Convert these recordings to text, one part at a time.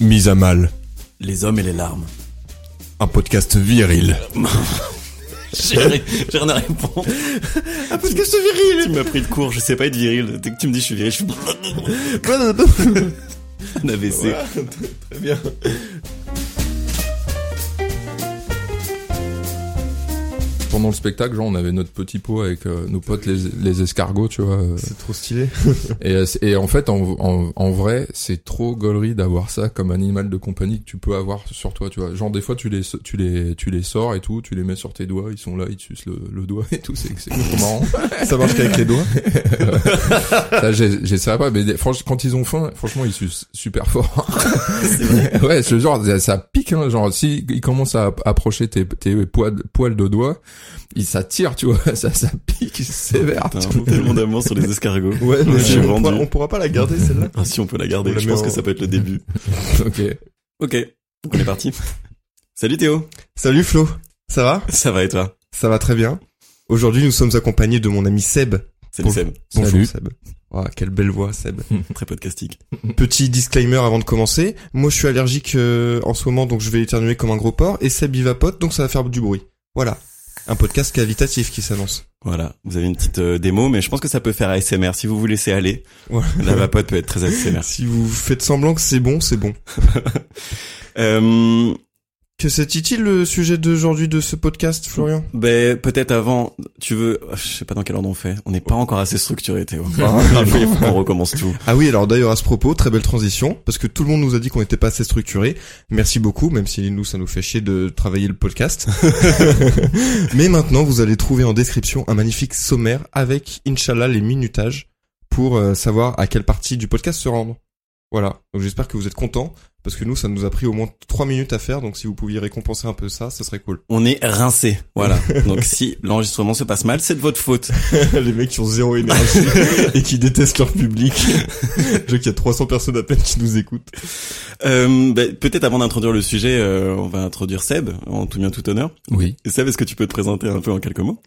Mise à mal, Les hommes et les larmes. un podcast viril. J'ai ri- j'ai rien à répondre. Un podcast viril Tu m'as pris de court, je sais pas être viril. Dès que tu me dis je suis viril, je suis un AVC. Très bien. Pendant le spectacle, genre, on avait notre petit pot avec euh, nos potes les, les escargots, tu vois. euh, C'est trop stylé. et, euh, et en fait, en, en, en vrai, c'est trop gaulerie d'avoir ça comme animal de compagnie que tu peux avoir sur toi, tu vois. Genre, des fois, tu les, tu les, tu les sors et tout, tu les mets sur tes doigts, ils sont là, ils te sucent le, le doigt et tout, c'est, marrant. Ça marche qu'avec les doigts. Ça, j'ai, ça pas, mais des- franch- quand ils ont faim, franchement, ils sucent super fort. C'est vrai. ouais, ce genre, ça, ça pique, hein, genre, si ils commencent à approcher tes, tes poils, poils de doigts, ils s'attirent, tu vois, ça, ça pique sévère. Putain, tellement d'amour sur les escargots. Ouais, mais je suis on, pourra, on pourra pas la garder celle-là. Ah, si on peut la garder, je pense en- que ça peut être le début. ok. Ok, donc on est parti. Salut Théo, Salut Flo, ça va? Ça va et toi? Ça va très bien. Aujourd'hui, nous sommes accompagnés de mon ami Seb. Salut Bon- Seb, Bonjour Salut. Seb. Oh, quelle belle voix Seb. très podcastique. Petit disclaimer avant de commencer. Moi, je suis allergique euh, en ce moment, donc je vais éternuer comme un gros porc. Et Seb, il vapote, donc ça va faire du bruit. Voilà. Un podcast cavitatif qui s'annonce. Voilà, vous avez une petite euh, démo, mais je pense que ça peut faire ASMR si vous vous laissez aller. Voilà. La vapote peut être très ASMR. Si vous faites semblant que c'est bon, c'est bon. Euh, Que c'est-il le sujet d'aujourd'hui de ce podcast, Florian? Ben peut-être avant, tu veux, je sais pas dans quel ordre on fait. On n'est pas encore assez structuré Théo. Ah. Qu'on recommence tout. Ah oui, alors d'ailleurs à ce propos, très belle transition, parce que tout le monde nous a dit qu'on n'était pas assez structuré. Merci beaucoup, même si nous ça nous fait chier de travailler le podcast. Mais maintenant, vous allez trouver en description un magnifique sommaire avec, Inch'Allah, les minutages pour euh, savoir à quelle partie du podcast se rendre. Voilà, donc j'espère que vous êtes contents, parce que nous ça nous a pris au moins trois minutes à faire, donc si vous pouviez récompenser un peu ça, ça serait cool. On est rincé, voilà. Donc si l'enregistrement se passe mal, c'est de votre faute. les mecs qui ont zéro énergie et qui détestent leur public. Je vois qu'il y a 300 personnes à peine qui nous écoutent. Euh, ben, peut-être avant d'introduire le sujet, euh, on va introduire Seb en tout bien tout honneur. Oui. Et Seb, est-ce que tu peux te présenter un peu en quelques mots?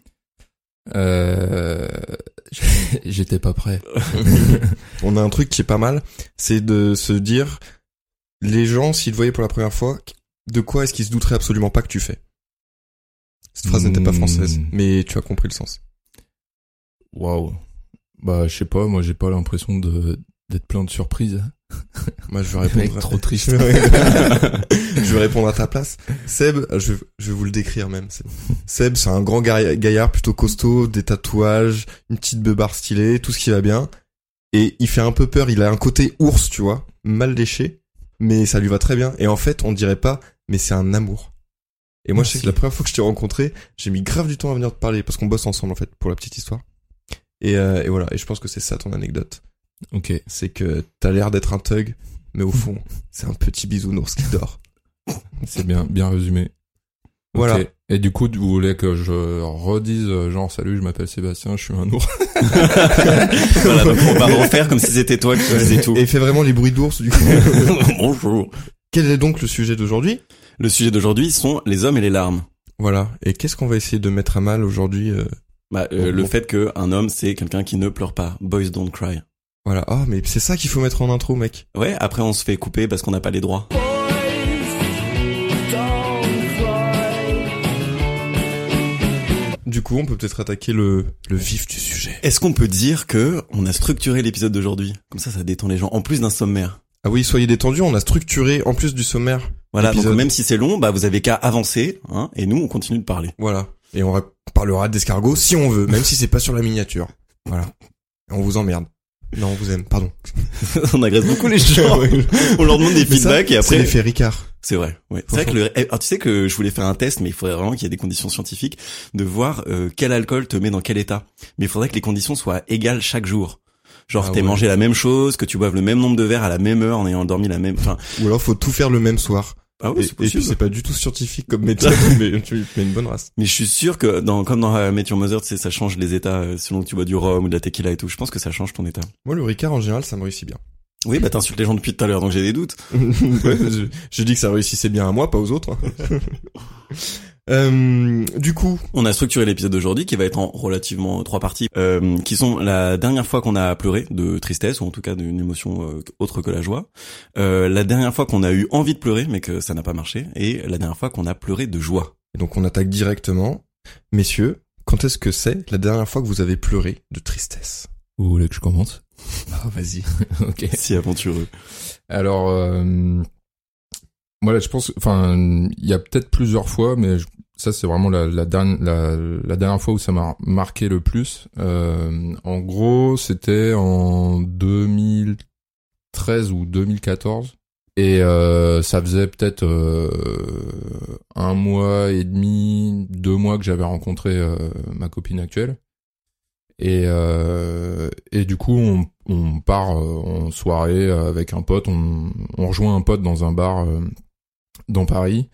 Euh, j'étais pas prêt. On a un truc qui est pas mal, c'est de se dire, les gens, s'ils te voyaient pour la première fois, de quoi est-ce qu'ils se douteraient absolument pas que tu fais? Cette phrase n'était pas Hmm. française, mais tu as compris le sens. Waouh. Bah, je sais pas, moi, j'ai pas l'impression de, d'être plein de surprises. Moi, je vais répondre. trop triste. je vais répondre à ta place. Seb, je, je vais vous le décrire même. Seb, c'est un grand gailla- gaillard plutôt costaud, des tatouages, une petite beubare stylée, tout ce qui va bien. Et il fait un peu peur, il a un côté ours, tu vois, mal léché, mais ça lui va très bien. Et en fait, on dirait pas, mais c'est un amour. Et moi, je sais Merci. que la première fois que je t'ai rencontré, j'ai mis grave du temps à venir te parler, parce qu'on bosse ensemble, en fait, pour la petite histoire. Et, euh, et voilà, et je pense que c'est ça ton anecdote. Ok. C'est que t'as l'air d'être un thug, mais au fond, c'est un petit bisounours qui dort. C'est bien, bien résumé. Voilà. Et du coup, vous voulez que je redise, euh, genre, salut, je m'appelle Sébastien, je suis un ours. Voilà, donc on va refaire comme si c'était toi qui faisais tout. Et fais vraiment les bruits d'ours du coup. Bonjour. Quel est donc le sujet d'aujourd'hui? Le sujet d'aujourd'hui sont les hommes et les larmes. Voilà. Et qu'est-ce qu'on va essayer de mettre à mal aujourd'hui euh, Bah, euh, Bon, le bon. fait qu'un homme, c'est quelqu'un qui ne pleure pas. Boys don't cry. Voilà. Ah, mais c'est ça qu'il faut mettre en intro, mec. Ouais, après on se fait couper parce qu'on n'a pas les droits. Coup, on peut peut-être attaquer le, le vif du sujet. Est-ce qu'on peut dire que on a structuré l'épisode d'aujourd'hui? Comme ça, ça détend les gens. En plus d'un sommaire. Ah oui, soyez détendus, on a structuré en plus du sommaire. Voilà, donc même si c'est long, bah vous avez qu'à avancer, hein, et nous on continue de parler. Voilà. Et on ra- parlera d'escargot si on veut, même si c'est pas sur la miniature. Voilà. Et on vous emmerde. Non, on vous aime, pardon. on agresse beaucoup les gens. on leur demande des Mais ça, feedbacks et C'est après. l'effet Ricard. C'est vrai. Ouais. C'est vrai que le. eh, Alors tu sais que je voulais faire un test, mais il faudrait vraiment qu'il y ait des conditions scientifiques de voir euh, quel alcool te met dans quel état. Mais il faudrait que les conditions soient égales chaque jour. Genre Ah t'aies ouais. mangé la même chose, que tu boives le même nombre de verres à la même heure en ayant dormi la même. Enfin. Ou alors faut tout faire le même soir. Ah oui, c'est possible. c'est pas du tout scientifique comme méthode, mais tu mets une bonne race. Mais je suis sûr que dans comme dans Your Mother, tu sais, ça change les états euh, selon que tu bois du rhum ou de la tequila et tout. Je pense que ça change ton état. Moi, le Ricard, en général, ça me réussit bien. Oui, bah t'insultes les gens depuis tout à l'heure, donc j'ai des doutes. Ouais, je, je dis que ça réussissait bien à moi, pas aux autres. Euh, du coup, On a structuré l'épisode d'aujourd'hui qui va être en relativement trois parties, euh, qui sont la dernière fois qu'on a pleuré de tristesse ou en tout cas d'une émotion euh, autre que la joie, euh, la dernière fois qu'on a eu envie de pleurer mais que ça n'a pas marché, et la dernière fois qu'on a pleuré de joie. et donc on attaque directement. Messieurs, quand est-ce que c'est la dernière fois que vous avez pleuré de tristesse? Vous voulez que je commence? Ah, vas-y. Ok. Si aventureux. Alors, euh, voilà, je pense, enfin, il y a peut-être plusieurs fois, mais je- ça c'est vraiment la, la, dernière, la, la dernière fois où ça m'a marqué le plus. Euh, en gros, c'était en 2013 ou 2014. Et euh, ça faisait peut-être euh, un mois et demi, deux mois que j'avais rencontré euh, ma copine actuelle. Et, euh, et du coup, on, on part euh, en soirée avec un pote. On, on rejoint un pote dans un bar dans Paris.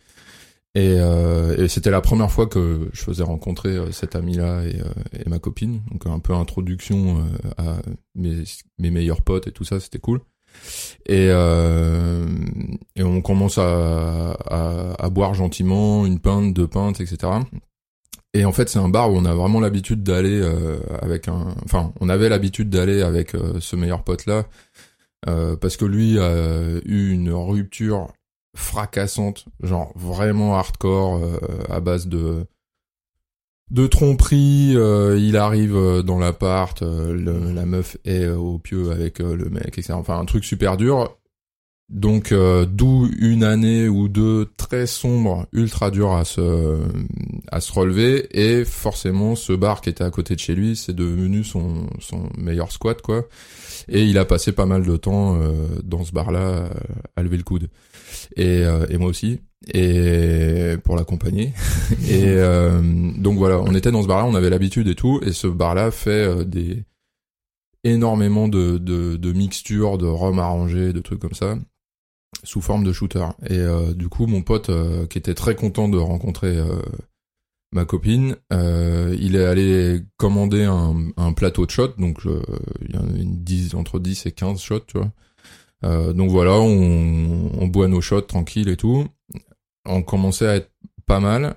Et, euh, et c'était la première fois que je faisais rencontrer euh, cet ami-là et, euh, et ma copine. Donc un peu introduction euh, à mes, meilleurs potes et tout ça, c'était cool. Et, euh, et on commence à, à, boire gentiment, une pinte, deux pintes, etc. Et en fait, c'est un bar où on a vraiment l'habitude d'aller avec un. Enfin, on avait l'habitude d'aller avec ce meilleur pote là euh, parce que lui a eu une rupture fracassante, genre vraiment hardcore euh, à base de de tromperie. euh, il arrive euh, dans l'appart, euh, la meuf est euh, au pieu avec le mec, etc. Enfin, un truc super dur. Donc, d'où une année ou deux très sombre, ultra dur à se à se relever et forcément ce bar qui était à côté de chez lui, c'est devenu son son meilleur squat quoi. Et il a passé pas mal de temps euh, dans ce bar là à lever le coude. Et euh, et moi aussi et pour l'accompagner. et euh, donc voilà, on était dans ce bar là, on avait l'habitude et tout et ce bar là fait euh, des énormément de, de, de mixtures, de rhum arrangé, de trucs comme ça, sous forme de shooter. Et euh, du coup, mon pote, euh, qui était très content de rencontrer euh, ma copine, euh, il est allé commander un, un plateau de shots, donc euh, il y en a une 10, entre 10 et 15 shots, tu vois. Euh, donc voilà, on, on boit nos shots tranquille et tout. On commençait à être pas mal.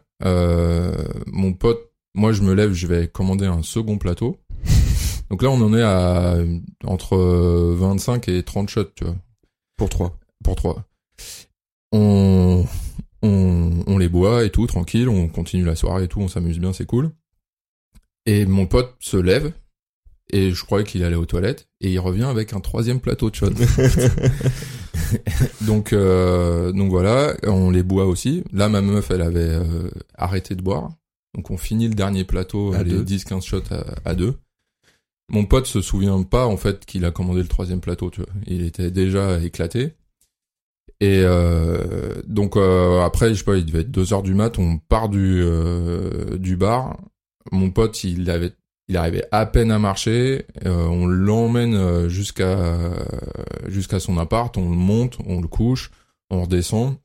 Mon pote, moi je me lève, je vais commander un second plateau. Donc là, on en est à entre 25 et 30 shots, tu vois, Pour trois. pour trois. On, on, on les boit et tout, tranquille, on continue la soirée et tout, on s'amuse bien, c'est cool. Et mon pote se lève, et je croyais qu'il allait aux toilettes, et il revient avec un troisième plateau de shots. donc, euh, donc voilà, on les boit aussi. Là, ma meuf, elle avait euh, arrêté de boire. Donc on finit le dernier plateau, À les deux. 10-15 shots à, à deux. Mon pote se souvient pas en fait qu'il a commandé le troisième plateau, tu vois. Il était déjà éclaté. Et euh, donc euh, après, je sais pas, il devait être 2 heures du mat, on part du euh, du bar. Mon pote, il avait il arrivait à peine à marcher, euh, on l'emmène euh, jusqu'à jusqu'à son appart, on le monte, on le couche, on redescend.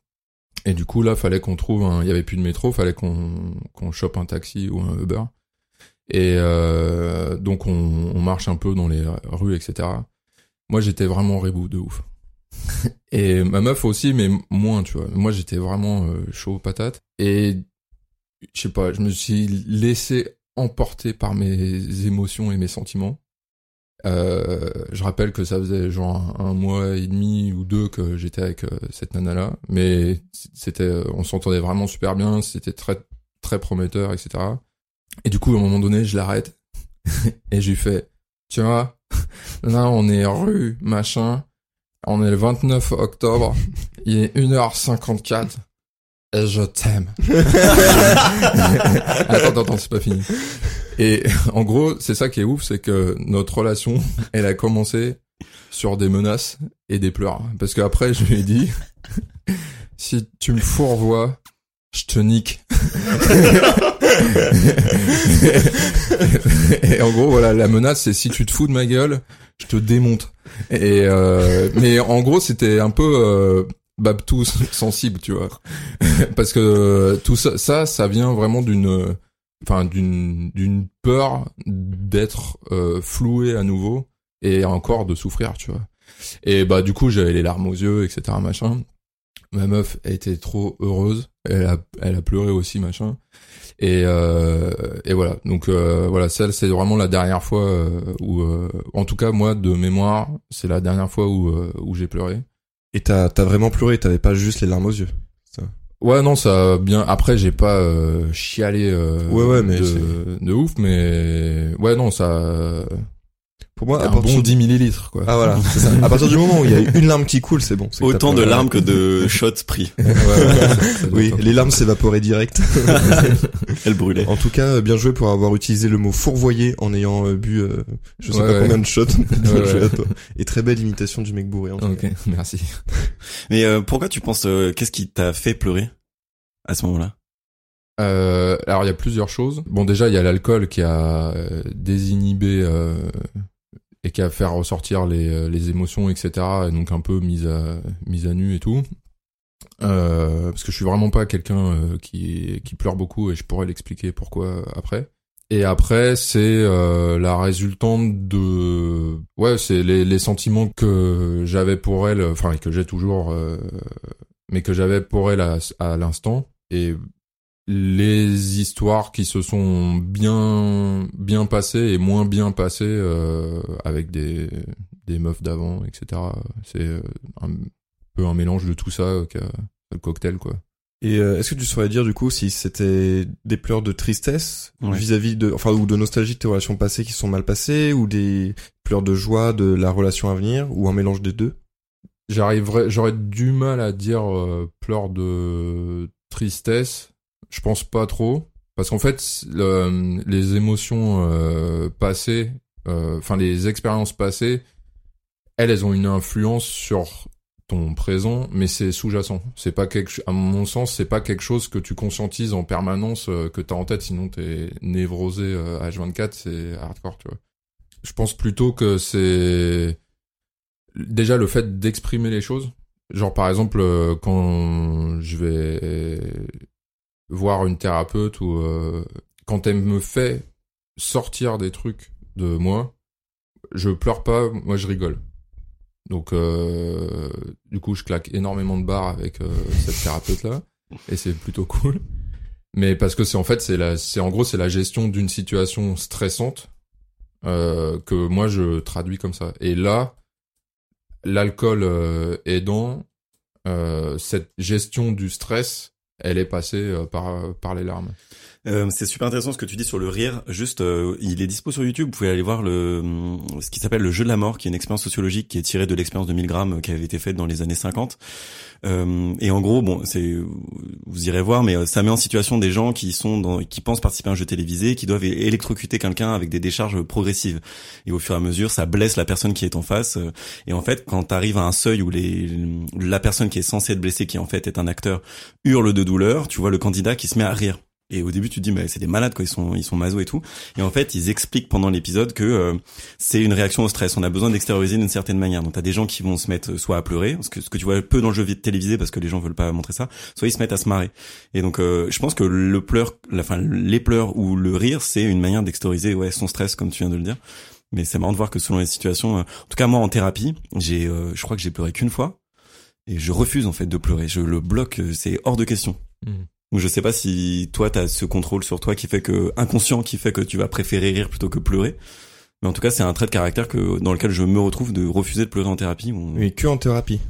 Et du coup là, fallait qu'on trouve un il y avait plus de métro, fallait qu'on qu'on chope un taxi ou un Uber. Et euh, donc on, on marche un peu dans les rues, etc. Moi j'étais vraiment rebou de ouf. Et ma meuf aussi, mais moins, tu vois. Moi j'étais vraiment euh, chaud patate. Et je sais pas, je me suis laissé emporter par mes émotions et mes sentiments. Euh, je rappelle que ça faisait genre un, mois et demi ou deux que j'étais avec euh, cette nana là, mais c'était, on s'entendait vraiment super bien, c'était très très prometteur, etc. Et du coup, à un moment donné, je l'arrête et je lui fais, tu vois, là on est rue machin, on est le 29 octobre, il est 1h54. je t'aime. attends, attends, c'est pas fini. Et en gros, c'est ça qui est ouf, c'est que notre relation, elle a commencé sur des menaces et des pleurs. Parce qu'après, je lui ai dit, si tu me fourvoies, je te nique. et en gros, voilà, la menace, c'est si tu te fous de ma gueule, je te démonte. Et euh, mais en gros, c'était un peu euh, Babtou sensible, tu vois, parce que tout ça, ça, vient vraiment d'une, enfin, d'une d'une peur d'être euh, floué à nouveau et encore de souffrir, tu vois. Et bah du coup, j'avais les larmes aux yeux, etc., machin. Ma meuf été trop heureuse, elle a, elle a pleuré aussi, machin. Et, euh, et voilà. Donc euh, voilà, celle c'est vraiment la dernière fois euh, où, euh, en tout cas moi de mémoire, c'est la dernière fois où où j'ai pleuré. Et t'as t'as vraiment pleuré, t'avais pas juste les larmes aux yeux. Ouais non ça bien. Après j'ai pas euh, chialé. euh, Ouais, ouais, mais de, de ouf, mais ouais non ça. Pour moi, à un partir bon du- 10 millilitres quoi. Ah voilà, c'est ça. À partir du moment où il y a une larme qui coule, c'est bon. Autant de larmes que de shots pris. Ouais, ouais, Oui, les larmes s'évaporaient direct. Elle brûlait. En tout cas, bien joué pour avoir utilisé le mot fourvoyer en ayant euh, bu euh, je sais Ouais, pas ouais. combien de shots. Et très belle imitation du mec bourré. En tout Ok, cas. merci. Mais euh, pourquoi tu penses euh, qu'est-ce qui t'a fait pleurer à ce moment-là? Euh, alors il y a plusieurs choses. Bon déjà il y a l'alcool qui a euh, désinhibé euh, et qui a fait ressortir les, euh, les émotions etc. Et donc un peu mise à mise à nu et tout. Euh, parce que je suis vraiment pas quelqu'un euh, qui qui pleure beaucoup et je pourrais l'expliquer pourquoi après. Et après c'est euh, la résultante de ouais c'est les, les sentiments que j'avais pour elle enfin que j'ai toujours euh, mais que j'avais pour elle à, à l'instant et les histoires qui se sont bien bien passées et moins bien passées euh, avec des des meufs d'avant etc c'est euh, un peu un mélange de tout ça euh, le cocktail quoi. Et euh, est-ce que tu saurais dire du coup si c'était des pleurs de tristesse Ouais. vis-à-vis de, enfin ou de nostalgie de tes relations passées qui se sont mal passées ou des pleurs de joie de la relation à venir ou un mélange des deux? J'arriverais j'aurais du mal à dire euh, pleurs de tristesse je pense pas trop parce qu'en fait le- les émotions euh, passées euh, enfin les expériences passées elles elles ont une influence sur ton présent mais c'est sous-jacent. C'est pas quelque à mon sens c'est pas quelque chose que tu conscientises en permanence euh, que t'as en tête sinon t'es névrosé euh, H24 c'est hardcore tu vois. Je pense plutôt que c'est déjà le fait d'exprimer les choses. Genre par exemple euh, quand je vais voir une thérapeute ou euh, quand elle me fait sortir des trucs de moi je pleure pas moi je rigole. Donc euh, du coup je claque énormément de barres avec euh, cette thérapeute là et c'est plutôt cool. Mais parce que c'est en fait c'est la c'est en gros c'est la gestion d'une situation stressante euh, que moi je traduis comme ça. Et là l'alcool euh, aidant, cette gestion du stress, elle est passée euh, par par les larmes. Euh, c'est super intéressant ce que tu dis sur le rire. Juste, euh, il est dispo sur YouTube. Vous pouvez aller voir le ce qui s'appelle le jeu de la mort, qui est une expérience sociologique qui est tirée de l'expérience de Milgram euh, qui avait été faite dans les années 50. Euh, et en gros, bon, c'est vous irez voir, mais euh, ça met en situation des gens qui sont dans, qui pensent participer à un jeu télévisé, qui doivent électrocuter quelqu'un avec des décharges progressives. Et au fur et à mesure, ça blesse la personne qui est en face. euh, Et en fait, quand tu arrives à un seuil où la personne qui est censée être blessée, qui en fait est un acteur, hurle de douleur, tu vois le candidat qui se met à rire. Et au début, tu te dis, mais c'est des malades, quoi. Ils sont, ils sont maso et tout. Et en fait, ils expliquent pendant l'épisode que euh, c'est une réaction au stress. On a besoin d'extérioriser d'une certaine manière. Donc, t'as des gens qui vont se mettre soit à pleurer, ce que, ce que tu vois peu dans le jeu télévisé parce que les gens veulent pas montrer ça, soit ils se mettent à se marrer. Et donc, euh, je pense que le pleur, la, enfin, les pleurs ou le rire, c'est une manière d'extérioriser, ouais, son stress, comme tu viens de le dire. Mais c'est marrant de voir que selon les situations, euh, en tout cas moi en thérapie, j'ai, euh, je crois que j'ai pleuré qu'une fois, et je refuse en fait de pleurer. Je le bloque, euh, c'est hors de question. Mhm. Donc je sais pas si toi t'as ce contrôle sur toi qui fait que inconscient qui fait que tu vas préférer rire plutôt que pleurer. Mais en tout cas, c'est un trait de caractère que dans lequel je me retrouve de refuser de pleurer en thérapie. ou- Mais que en thérapie.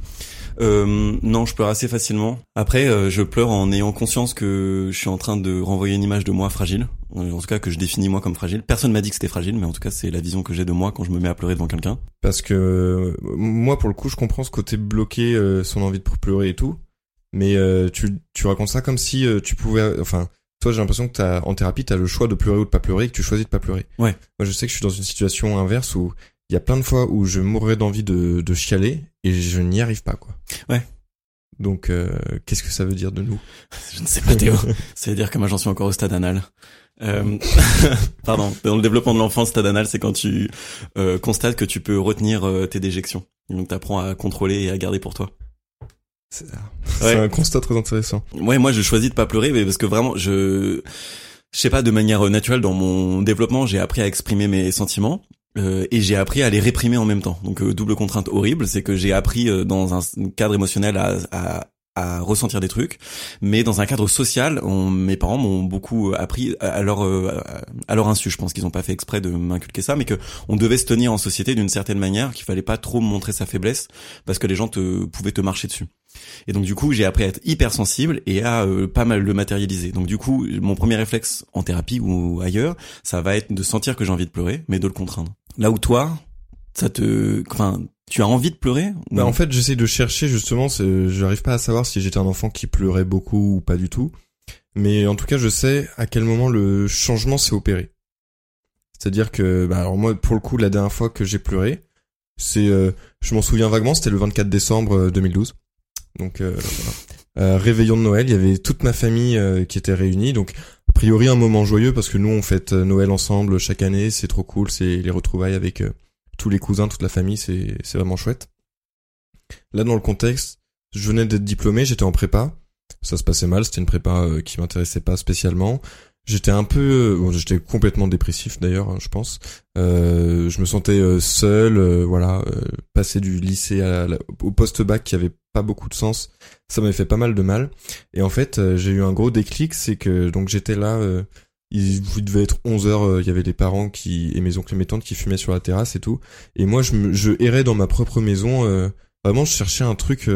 Euh, non, je pleure assez facilement. Après, euh, je pleure en ayant conscience que je suis en train de renvoyer une image de moi fragile. Euh, En tout cas, que je définis moi comme fragile. Personne m'a dit que c'était fragile, mais en tout cas, c'est la vision que j'ai de moi quand je me mets à pleurer devant quelqu'un. Parce que euh, moi, pour le coup, je comprends ce côté bloquer euh, son envie de pleurer et tout. Mais euh, tu tu racontes ça comme si euh, tu pouvais, enfin, toi j'ai l'impression que t'as en thérapie t'as le choix de pleurer ou de pas pleurer et que tu choisis de pas pleurer. Ouais. Moi je sais que je suis dans une situation inverse où il y a plein de fois où je mourrais d'envie de de chialer et je n'y arrive pas quoi. Ouais. Donc euh, qu'est-ce que ça veut dire de nous? Je ne sais pas Théo. C'est-à-dire que moi j'en suis encore au stade anal. Euh, pardon, dans le développement de l'enfant, stade anal, c'est quand tu euh, constates que tu peux retenir euh, tes déjections. Donc t'apprends à contrôler et à garder pour toi. C'est Ouais. un constat très intéressant. Ouais, moi je choisis de pas pleurer, mais parce que vraiment, je, je sais pas, de manière naturelle dans mon développement, j'ai appris à exprimer mes sentiments. euh, et j'ai appris à les réprimer en même temps. Donc euh, double contrainte horrible, c'est que j'ai appris euh, dans un cadre émotionnel à, à, à ressentir des trucs, mais dans un cadre social, on, mes parents m'ont beaucoup appris à leur euh, à leur insu. Je pense qu'ils ont pas fait exprès de m'inculquer ça, mais que on devait se tenir en société d'une certaine manière, qu'il fallait pas trop montrer sa faiblesse parce que les gens te pouvaient te marcher dessus. Et donc du coup, j'ai appris à être hypersensible et à euh, pas mal le matérialiser. Donc du coup, mon premier réflexe en thérapie ou ailleurs, ça va être de sentir que j'ai envie de pleurer, mais de le contraindre. Là où toi, ça te, enfin, tu as envie de pleurer Bah en fait j'essaie de chercher justement, n'arrive pas à savoir si j'étais un enfant qui pleurait beaucoup ou pas du tout. Mais en tout cas je sais à quel moment le changement s'est opéré. C'est-à-dire que, bah alors moi pour le coup la dernière fois que j'ai pleuré, c'est, euh, je m'en souviens vaguement, c'était le 24 décembre euh, 2012. Donc euh, voilà. Euh, réveillon de Noël, il y avait toute ma famille euh, qui était réunie, donc a priori un moment joyeux parce que nous on fête Noël ensemble chaque année, c'est trop cool, c'est les retrouvailles avec tous les cousins, toute la famille, c'est c'est vraiment chouette. Là dans le contexte, je venais d'être diplômé, j'étais en prépa, ça se passait mal, c'était une prépa qui m'intéressait pas spécialement. J'étais un peu, euh, bon, j'étais complètement dépressif d'ailleurs, hein, je pense. Euh, je me sentais euh, seul, euh, voilà, euh, passer du lycée à la- au post-bac qui avait pas beaucoup de sens, ça m'avait fait pas mal de mal. Et en fait, euh, j'ai eu un gros déclic, c'est que donc j'étais là, il, il devait être 11 heures, il y avait les parents qui et mes oncles et mes tantes qui fumaient sur la terrasse et tout. Et moi, je, je errais dans ma propre maison. vraiment, je cherchais un truc.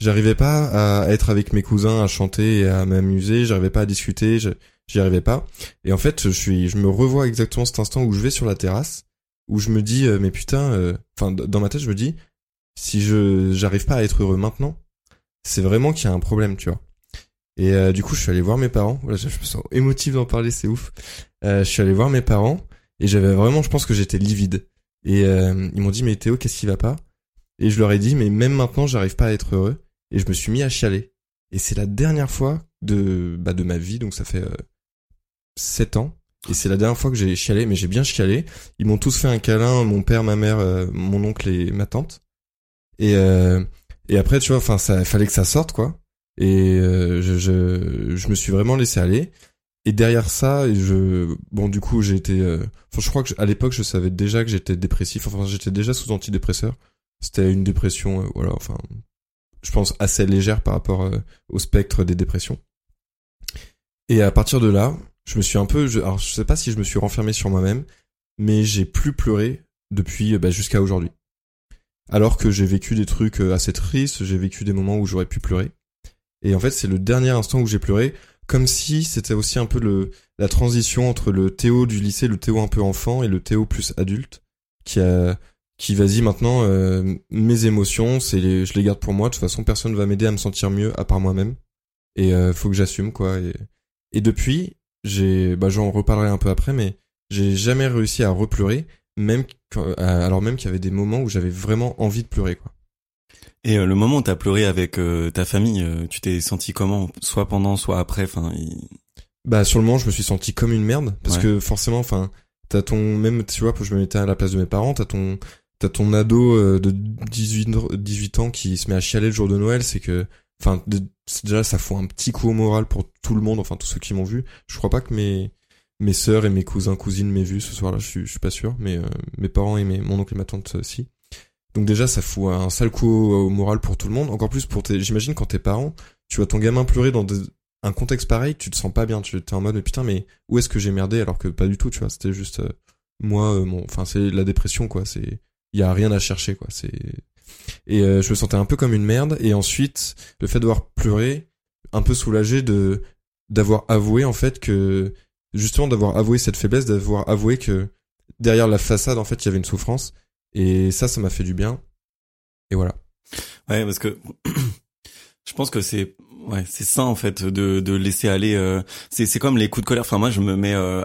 j'arrivais pas à être avec mes cousins, à chanter et à m'amuser. J'arrivais pas à discuter. J'y arrivais pas. Et en fait, je suis, je me revois exactement cet instant où je vais sur la terrasse, où je me dis, euh, mais putain, euh, enfin, dans ma tête, je me dis, si je, j'arrive pas à être heureux maintenant, c'est vraiment qu'il y a un problème, tu vois. Et euh, du coup, je suis allé voir mes parents. Voilà, je me sens émotif d'en parler, c'est ouf. Euh, je suis allé voir mes parents et j'avais vraiment, je pense que j'étais livide. Et euh, ils m'ont dit, mais Théo, qu'est-ce qui va pas? Et je leur ai dit, mais même maintenant, j'arrive pas à être heureux. Et je me suis mis à chialer. Et c'est la dernière fois de, bah, de ma vie, donc ça fait 7 ans. Et c'est la dernière fois que j'ai chialé, mais j'ai bien chialé. Ils m'ont tous fait un câlin, mon père, ma mère, euh, mon oncle et ma tante. Et, euh, et après, tu vois, enfin, ça fallait que ça sorte, quoi. Et euh, je, je, je me suis vraiment laissé aller. Et derrière ça, je, bon, du coup, j'ai été, euh, enfin, je crois que je- à l'époque, je savais déjà que j'étais dépressif. Enfin, j'étais déjà sous antidépresseur. C'était une dépression, euh, voilà, enfin, je pense assez légère par rapport au spectre des dépressions. Et à partir de là, je me suis un peu, je, alors je sais pas si je me suis renfermé sur moi-même, mais j'ai plus pleuré depuis bah, jusqu'à aujourd'hui. Alors que j'ai vécu des trucs euh, assez tristes, j'ai vécu des moments où j'aurais pu pleurer. Et en fait, c'est le dernier instant où j'ai pleuré, comme si c'était aussi un peu le la transition entre le Théo du lycée, le Théo un peu enfant, et le Théo plus adulte, qui a qui vas-y maintenant euh, mes émotions, c'est je les garde pour moi. De toute façon, personne va m'aider à me sentir mieux à part moi-même. Et euh, faut que j'assume quoi. Et, et depuis, j'ai, bah j'en reparlerai un peu après, mais j'ai jamais réussi à repleurer, même quand- alors même qu'il y avait des moments où j'avais vraiment envie de pleurer quoi. Et euh, le moment où t'as pleuré avec euh, ta famille, euh, tu t'es senti comment? Soit pendant, soit après. Enfin, il- Bah sur le moment, je me suis senti comme une merde parce Ouais. que forcément, enfin, t'as ton même, tu vois, je me mettais à la place de mes parents, t'as ton t'as ton ado euh, de 18 ans- 18 ans qui se met à chialer le jour de Noël, c'est que enfin déjà ça fout un petit coup au moral pour tout le monde, enfin tous ceux qui m'ont vu. Je crois pas que mes mes sœurs et mes cousins cousines m'aient vu ce soir-là, je suis je suis pas sûr, mais euh, mes parents et mes mon oncle et ma tante euh, si. Donc déjà ça fout un sale coup au, moral pour tout le monde, encore plus pour tes j'imagine quand tes parents, tu vois ton gamin pleurer dans des- un contexte pareil, tu te sens pas bien, tu es en mode putain mais où est-ce que j'ai merdé alors que pas du tout, tu vois, c'était juste euh, moi euh, mon enfin c'est la dépression quoi, c'est il y a rien à chercher quoi, c'est et euh, je me sentais un peu comme une merde et ensuite le fait d'avoir pleuré un peu soulagé de d'avoir avoué en fait que justement d'avoir avoué cette faiblesse, d'avoir avoué que derrière la façade en fait, il y avait une souffrance et ça ça m'a fait du bien. Et voilà. Ouais, parce que je pense que c'est ouais, c'est sain en fait de de laisser aller. euh, c'est c'est comme les coups de colère. Enfin moi je me mets euh,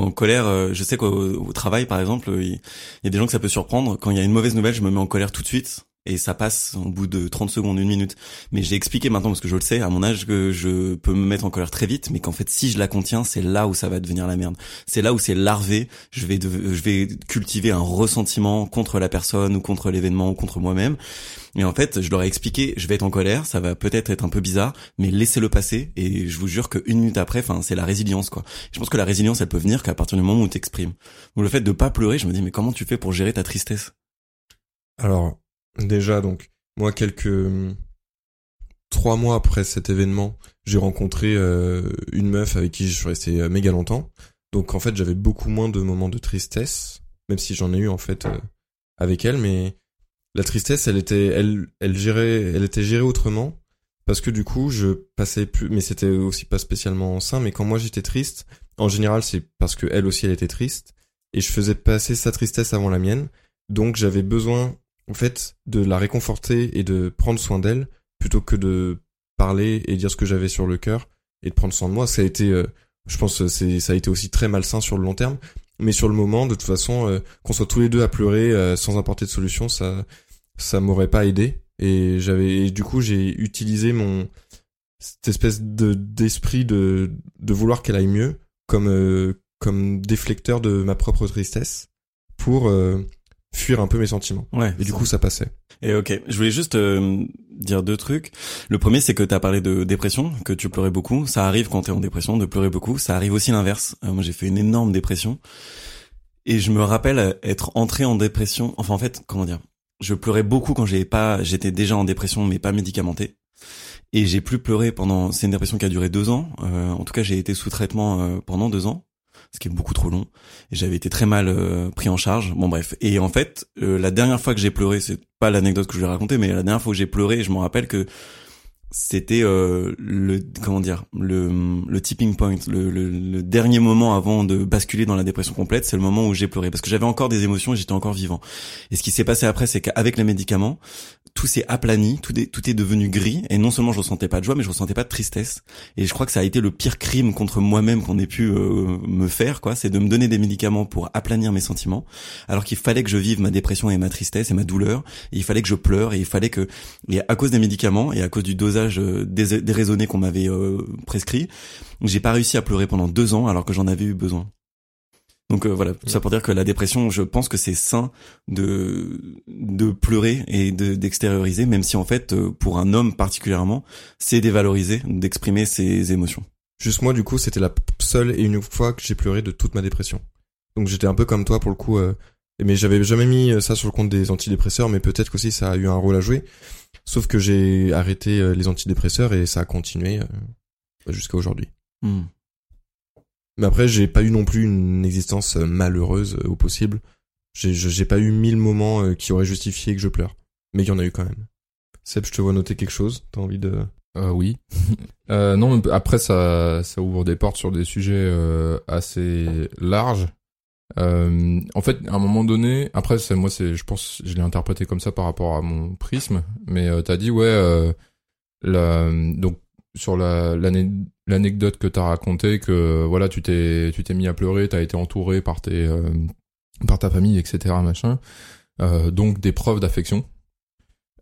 en colère. euh, je sais qu'au au travail par exemple, il y a des gens que ça peut surprendre. Quand il y a une mauvaise nouvelle, je me mets en colère tout de suite. Et ça passe au bout de 30 secondes, une minute. Mais j'ai expliqué maintenant, parce que je le sais, à mon âge, que je peux me mettre en colère très vite, mais qu'en fait, si je la contiens, c'est là où ça va devenir la merde. C'est là où c'est larvé. Je vais, de- je vais cultiver un ressentiment contre la personne ou contre l'événement ou contre moi-même. Et en fait, je leur ai expliqué, je vais être en colère, ça va peut-être être un peu bizarre, mais laissez-le passer. Et je vous jure qu'une minute après, enfin, c'est la résilience, quoi. Je pense que la résilience, elle peut venir qu'à partir du moment où t'exprimes. Donc le fait de pas pleurer, je me dis, mais comment tu fais pour gérer ta tristesse? Alors, déjà, donc, moi, quelques trois mois après cet événement, j'ai rencontré euh, une meuf avec qui je suis resté euh, méga longtemps. Donc, en fait, j'avais beaucoup moins de moments de tristesse, même si j'en ai eu en fait euh, avec elle. Mais la tristesse, elle était, elle, elle gérait, elle était gérée autrement parce que du coup, je passais plus. Mais c'était aussi pas spécialement sain. Mais quand moi j'étais triste, en général, c'est parce que elle aussi, elle était triste et je faisais passer sa tristesse avant la mienne. Donc, j'avais besoin en fait, de la réconforter et de prendre soin d'elle, plutôt que de parler et dire ce que j'avais sur le cœur et de prendre soin de moi. Ça a été, euh, je pense, que c'est, ça a été aussi très malsain sur le long terme. Mais sur le moment, de toute façon, euh, qu'on soit tous les deux à pleurer euh, sans apporter de solution, ça, ça m'aurait pas aidé. Et j'avais, et du coup, j'ai utilisé mon cette espèce de d'esprit de de vouloir qu'elle aille mieux comme euh, comme déflecteur de ma propre tristesse pour euh, fuir un peu mes sentiments. Ouais. Et du coup, ça passait. Et ok, je voulais juste euh, dire deux trucs. Le premier, c'est que tu as parlé de dépression, que tu pleurais beaucoup. Ça arrive quand tu es en dépression de pleurer beaucoup. Ça arrive aussi l'inverse. Euh, moi, j'ai fait une énorme dépression. Et je me rappelle être entré en dépression. Enfin, en fait, comment dire? Je pleurais beaucoup quand j'ai pas, j'étais déjà en dépression, mais pas médicamenté. Et j'ai plus pleuré pendant. C'est une dépression qui a duré deux ans. Euh, en tout cas, j'ai été sous traitement euh, pendant deux ans, ce qui est beaucoup trop long. Et j'avais été très mal euh, pris en charge. Bon bref. Et en fait, euh, la dernière fois que j'ai pleuré, c'est pas l'anecdote que je vais raconter, mais la dernière fois que j'ai pleuré, je me rappelle que c'était euh, le comment dire le le tipping point le, le, le dernier moment avant de basculer dans la dépression complète c'est le moment où j'ai pleuré parce que j'avais encore des émotions et j'étais encore vivant. Et ce qui s'est passé après c'est qu'avec les médicaments tout s'est aplani tout est tout est devenu gris et non seulement je ressentais pas de joie mais je ressentais pas de tristesse. Et je crois que ça a été le pire crime contre moi-même qu'on ait pu euh, me faire quoi c'est de me donner des médicaments pour aplanir mes sentiments alors qu'il fallait que je vive ma dépression et ma tristesse et ma douleur et il fallait que je pleure et il fallait que et à cause des médicaments et à cause du dosage euh, dés- déraisonné qu'on m'avait euh, prescrit, j'ai pas réussi à pleurer pendant deux ans alors que j'en avais eu besoin. Donc euh, voilà, tout ça pour dire que la dépression, je pense que c'est sain de de pleurer et de d'extérioriser, même si en fait pour un homme particulièrement, c'est dévalorisé d'exprimer ses émotions. Juste moi, du coup, c'était la seule et unique fois que j'ai pleuré de toute ma dépression. Donc j'étais un peu comme toi pour le coup. euh, mais j'avais jamais mis ça sur le compte des antidépresseurs, mais peut-être qu'aussi ça a eu un rôle à jouer. Sauf que j'ai arrêté euh, les antidépresseurs et ça a continué euh, jusqu'à aujourd'hui. Hmm. Mais après, j'ai pas eu non plus une existence euh, malheureuse au possible. J'ai pas eu mille moments qui auraient justifié que je pleure. Mais il y en a eu quand même. Seb, je te vois noter quelque chose? T'as envie de... Euh, oui. euh, non, après ça, ça ouvre des portes sur des sujets euh, assez larges. Euh, en fait, à un moment donné, après, c'est moi, c'est, je pense, je l'ai interprété comme ça par rapport à mon prisme. Mais euh, t'as dit ouais, euh, la, donc sur la l'ane- l'anecdote que t'as raconté que voilà, tu t'es tu t'es mis à pleurer, t'as été entouré par tes euh, par ta famille, etc. Machin. Euh, donc des preuves d'affection.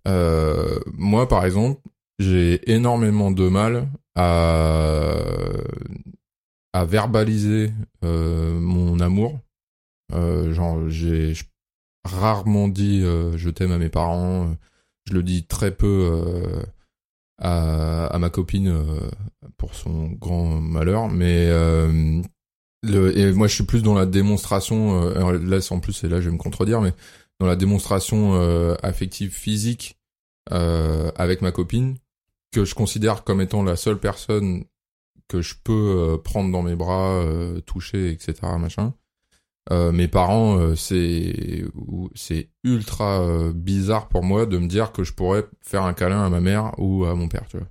Euh, moi, par exemple, j'ai énormément de mal à à verbaliser euh, mon amour. Euh, genre, j'ai rarement dit euh, je t'aime à mes parents. euh, Je le dis très peu à, à ma copine pour son grand malheur. Mais le, et moi, je suis plus dans la démonstration. euh, là, en plus, et là, je vais me contredire, mais dans la démonstration euh, affective physique euh, avec ma copine que je considère comme étant la seule personne que je peux euh, prendre dans mes bras, toucher, etc. Machin. Euh, mes parents, euh, c'est c'est ultra euh, bizarre pour moi de me dire que je pourrais faire un câlin à ma mère ou à mon père, tu vois.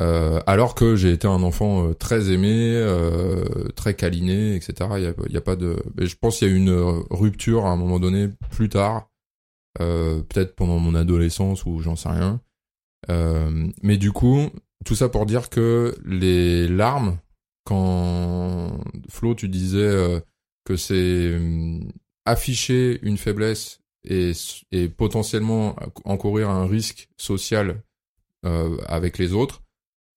Euh, alors que j'ai été un enfant euh, très aimé, euh, très câliné, etc. Il y a, pas de. Je pense qu'il y a eu une rupture à un moment donné plus tard, peut-être pendant mon adolescence ou j'en sais rien. Mais du coup, tout ça pour dire que les larmes, quand Flo, tu disais que c'est euh, afficher une faiblesse et, et potentiellement encourir un risque social euh, avec les autres,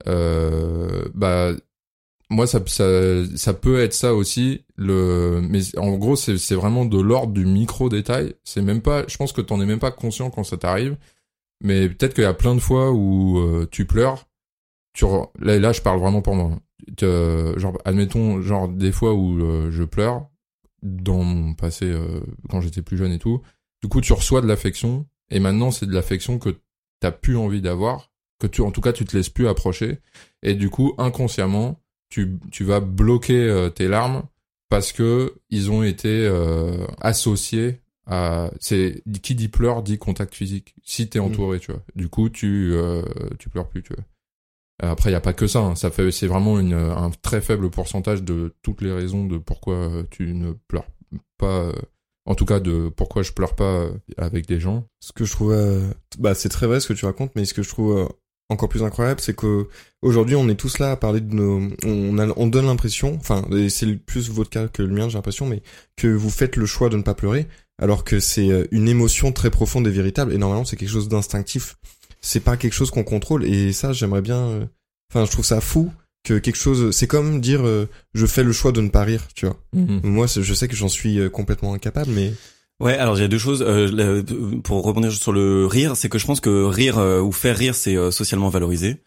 euh, bah moi ça, ça ça peut être ça aussi le mais en gros c'est c'est vraiment de l'ordre du micro détail c'est même pas je pense que t'en es même pas conscient quand ça t'arrive mais peut-être qu'il y a plein de fois où euh, tu pleures tu là là je parle vraiment pour moi Euh, genre admettons genre des fois où euh, je pleure dans mon passé euh, quand j'étais plus jeune et tout. Du coup tu reçois de l'affection et maintenant c'est de l'affection que t'as plus envie d'avoir que tu en tout cas tu te laisses plus approcher. Et du coup inconsciemment tu tu vas bloquer euh, tes larmes parce que ils ont été euh, associés à c'est qui dit pleure dit contact physique. Si t'es entouré tu vois. Du coup tu euh, tu pleures plus tu vois après il y a pas que ça hein. ça fait c'est vraiment une un très faible pourcentage de toutes les raisons de pourquoi euh, tu ne pleures pas euh, en tout cas de pourquoi je pleure pas euh, avec des gens. Ce que je trouve, euh, bah c'est très vrai ce que tu racontes, mais ce que je trouve euh, encore plus incroyable, c'est que aujourd'hui on est tous là à parler de nos, on, a, on donne l'impression, enfin c'est plus votre cas que le mien, j'ai l'impression, mais que vous faites le choix de ne pas pleurer, alors que c'est euh, une émotion très profonde et véritable, et normalement c'est quelque chose d'instinctif, c'est pas quelque chose qu'on contrôle, et ça j'aimerais bien, euh, enfin je trouve ça fou que quelque chose, c'est comme dire euh, je fais le choix de ne pas rire, tu vois. Moi c'est- je sais que j'en suis euh, complètement incapable, mais Ouais, alors il y a deux choses euh, pour rebondir sur le rire, c'est que je pense que rire euh, ou faire rire c'est euh, socialement valorisé.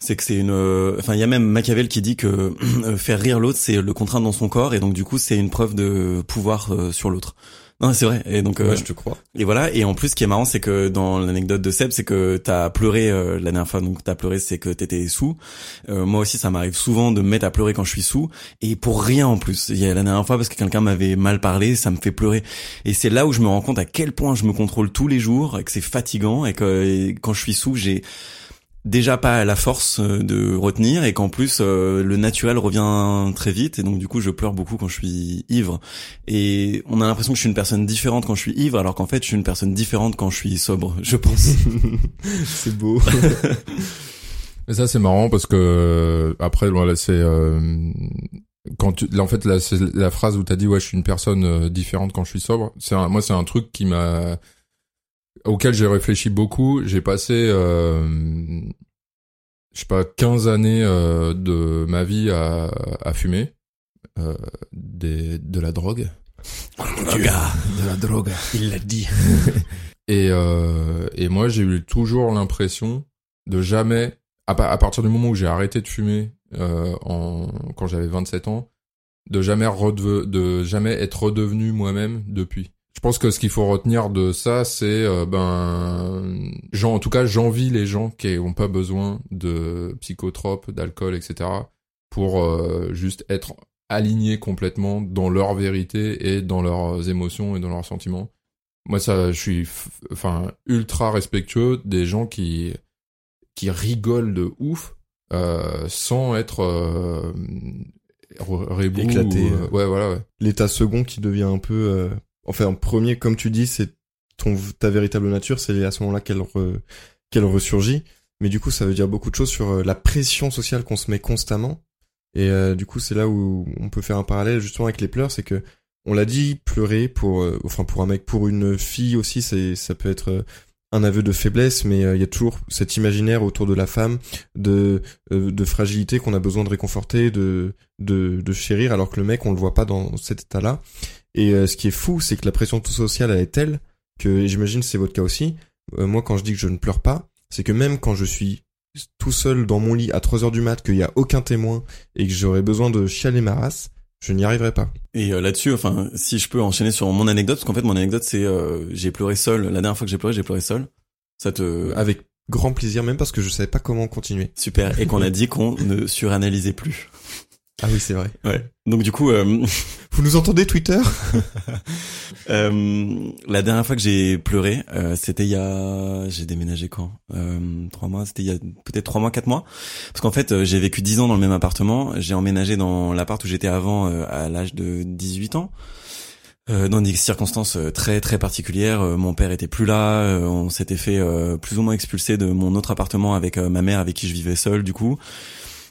C'est que c'est une euh, enfin il y a même Machiavel qui dit que euh, faire rire l'autre c'est le contraindre dans son corps et donc du coup c'est une preuve de pouvoir euh, sur l'autre. Non, c'est vrai. Et donc euh, je te crois. et voilà. Et en plus, ce qui est marrant, c'est que dans l'anecdote de Seb, c'est que t'as pleuré euh, la dernière fois. Donc t'as pleuré, c'est que t'étais sous. Euh, moi aussi, ça m'arrive souvent de me mettre à pleurer quand je suis sous, et pour rien en plus. Il y a la dernière fois parce que quelqu'un m'avait mal parlé, ça me fait pleurer. Et c'est là où je me rends compte à quel point je me contrôle tous les jours et que c'est fatigant et que et quand je suis sous, j'ai déjà pas la force euh, de retenir et qu'en plus euh, le naturel revient très vite et donc du coup je pleure beaucoup quand je suis ivre. Et on a l'impression que je suis une personne différente quand je suis ivre alors qu'en fait je suis une personne différente quand je suis sobre je pense. C'est beau. Et ça c'est marrant parce que euh, après voilà c'est euh, quand tu là, en fait là c'est la phrase où t'as dit ouais je suis une personne euh, différente quand je suis sobre. C'est moi c'est un truc qui m'a auquel j'ai réfléchi beaucoup. J'ai passé euh, je sais pas 15 années euh, de ma vie à, à fumer euh, des de la drogue. De la drogue. Il l'a dit. Et, euh, et moi, j'ai eu toujours l'impression de jamais, à, pa- à partir du moment où j'ai arrêté de fumer euh, en, quand j'avais 27 ans, de jamais, de jamais être redevenu moi-même depuis. Je pense que ce qu'il faut retenir de ça, c'est euh, ben, genre, en tout cas, j'envie les gens qui ont pas besoin de psychotropes, d'alcool, etc. pour euh, juste être alignés complètement dans leur vérité et dans leurs émotions et dans leurs sentiments moi ça je suis enfin ultra respectueux des gens qui qui rigolent de ouf euh, sans être euh, rebou Éclaté, ou, euh, ouais voilà ouais l'état second qui devient un peu euh, enfin en premier comme tu dis c'est ton ta véritable nature c'est à ce moment-là qu'elle re- qu'elle ressurgit. Mais du coup ça veut dire beaucoup de choses sur euh, la pression sociale qu'on se met constamment. Et euh, du coup c'est là où on peut faire un parallèle justement avec les pleurs. C'est que on l'a dit pleurer pour euh, enfin pour un mec pour une fille aussi c'est ça peut être un aveu de faiblesse. Mais il y a toujours cet imaginaire autour de la femme de de fragilité qu'on a besoin de réconforter de de de chérir alors que le mec on le voit pas dans cet état-là et euh, ce qui est fou, c'est que la pression sociale elle est telle que, et j'imagine c'est votre cas aussi, euh, moi quand je dis que je ne pleure pas, c'est que même quand je suis tout seul dans mon lit à 3 heures du mat, qu'il y a aucun témoin et que j'aurais besoin de chialer ma race, je n'y arriverai pas. Et euh, là-dessus, enfin, si je peux enchaîner sur mon anecdote, parce qu'en fait, mon anecdote, c'est euh, j'ai pleuré seul. La dernière fois que j'ai pleuré, j'ai pleuré seul. Ça te Avec grand plaisir, même parce que je savais pas comment continuer. super. Et qu'on a dit qu'on ne suranalysait plus. Ah oui, c'est vrai. Ouais. Donc du coup, euh, Vous nous entendez Twitter? Euh, la dernière fois que j'ai pleuré, euh, c'était il y a, j'ai déménagé quand? Trois mois. C'était il y a peut-être trois mois, quatre mois. Parce qu'en fait, j'ai vécu dix ans dans le même appartement. J'ai emménagé dans l'appart où j'étais avant à l'âge de 18 ans. Euh, dans des circonstances très très particulières, mon père était plus là, on s'était fait plus ou moins expulser de mon autre appartement avec ma mère avec qui je vivais seul du coup.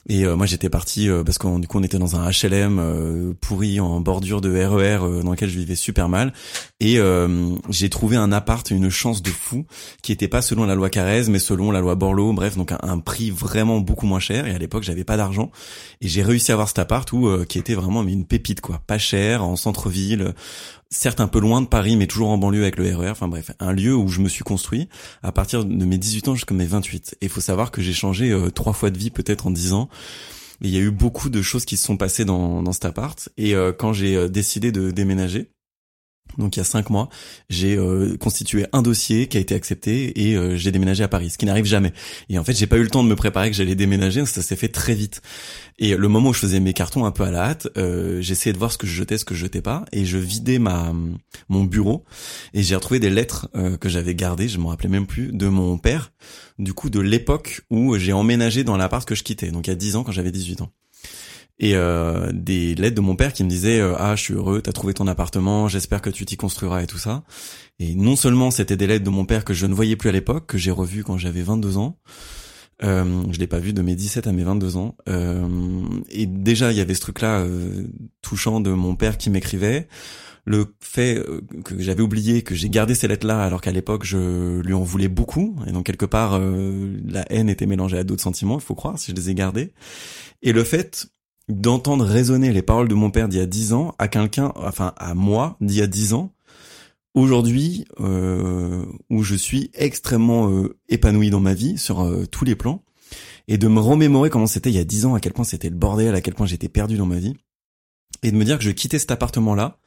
Et euh, moi j'étais parti euh, parce qu'on du coup on était dans un HLM euh, pourri en bordure de RER euh, dans lequel je vivais super mal. Et euh, j'ai trouvé un appart une chance de fou qui était pas selon la loi Carrez mais selon la loi Borloo. Bref donc un, prix vraiment beaucoup moins cher. Et à l'époque j'avais pas d'argent. Et j'ai réussi à avoir cet appart où euh, qui était vraiment une pépite quoi. Pas cher en centre-ville certes un peu loin de Paris mais toujours en banlieue avec le RER enfin bref un lieu où je me suis construit à partir de mes 18 ans jusqu'à mes 28 et il faut savoir que j'ai changé euh, trois fois de vie peut-être en 10 ans. Il y a eu beaucoup de choses qui se sont passées dans, dans cet appart. Et euh, quand j'ai euh, décidé de déménager donc il y a cinq mois, j'ai euh, constitué un dossier qui a été accepté et euh, j'ai déménagé à Paris, ce qui n'arrive jamais. Et en fait, j'ai pas eu le temps de me préparer que j'allais déménager, ça s'est fait très vite. Et le moment où je faisais mes cartons un peu à la hâte, euh, j'essayais de voir ce que je jetais, ce que je jetais pas, et je vidais ma mon bureau et j'ai retrouvé des lettres euh, que j'avais gardées, je m'en rappelais même plus, de mon père, du coup de l'époque où j'ai emménagé dans l'appart que je quittais, donc il y a 10 ans quand j'avais 18 ans et euh, des lettres de mon père qui me disaient euh, ah je suis heureux t'as trouvé ton appartement j'espère que tu t'y construiras et tout ça et non seulement c'était des lettres de mon père que je ne voyais plus à l'époque que j'ai revues quand j'avais 22 ans euh, je l'ai pas vu de mes 17 à mes 22 ans euh, et déjà il y avait ce truc là touchant de mon père qui m'écrivait. Le fait euh, que j'avais oublié que j'ai gardé ces lettres là alors qu'à l'époque je lui en voulais beaucoup et donc quelque part euh, la haine était mélangée à d'autres sentiments il faut croire si je les ai gardés. Et le fait d'entendre résonner les paroles de mon père d'il y a dix ans à quelqu'un, enfin à moi d'il y a dix ans, aujourd'hui euh, où je suis extrêmement euh, épanoui dans ma vie sur euh, tous les plans, et de me remémorer comment c'était il y a dix ans, à quel point c'était le bordel, à quel point j'étais perdu dans ma vie, et de me dire que je quittais cet appartement-là,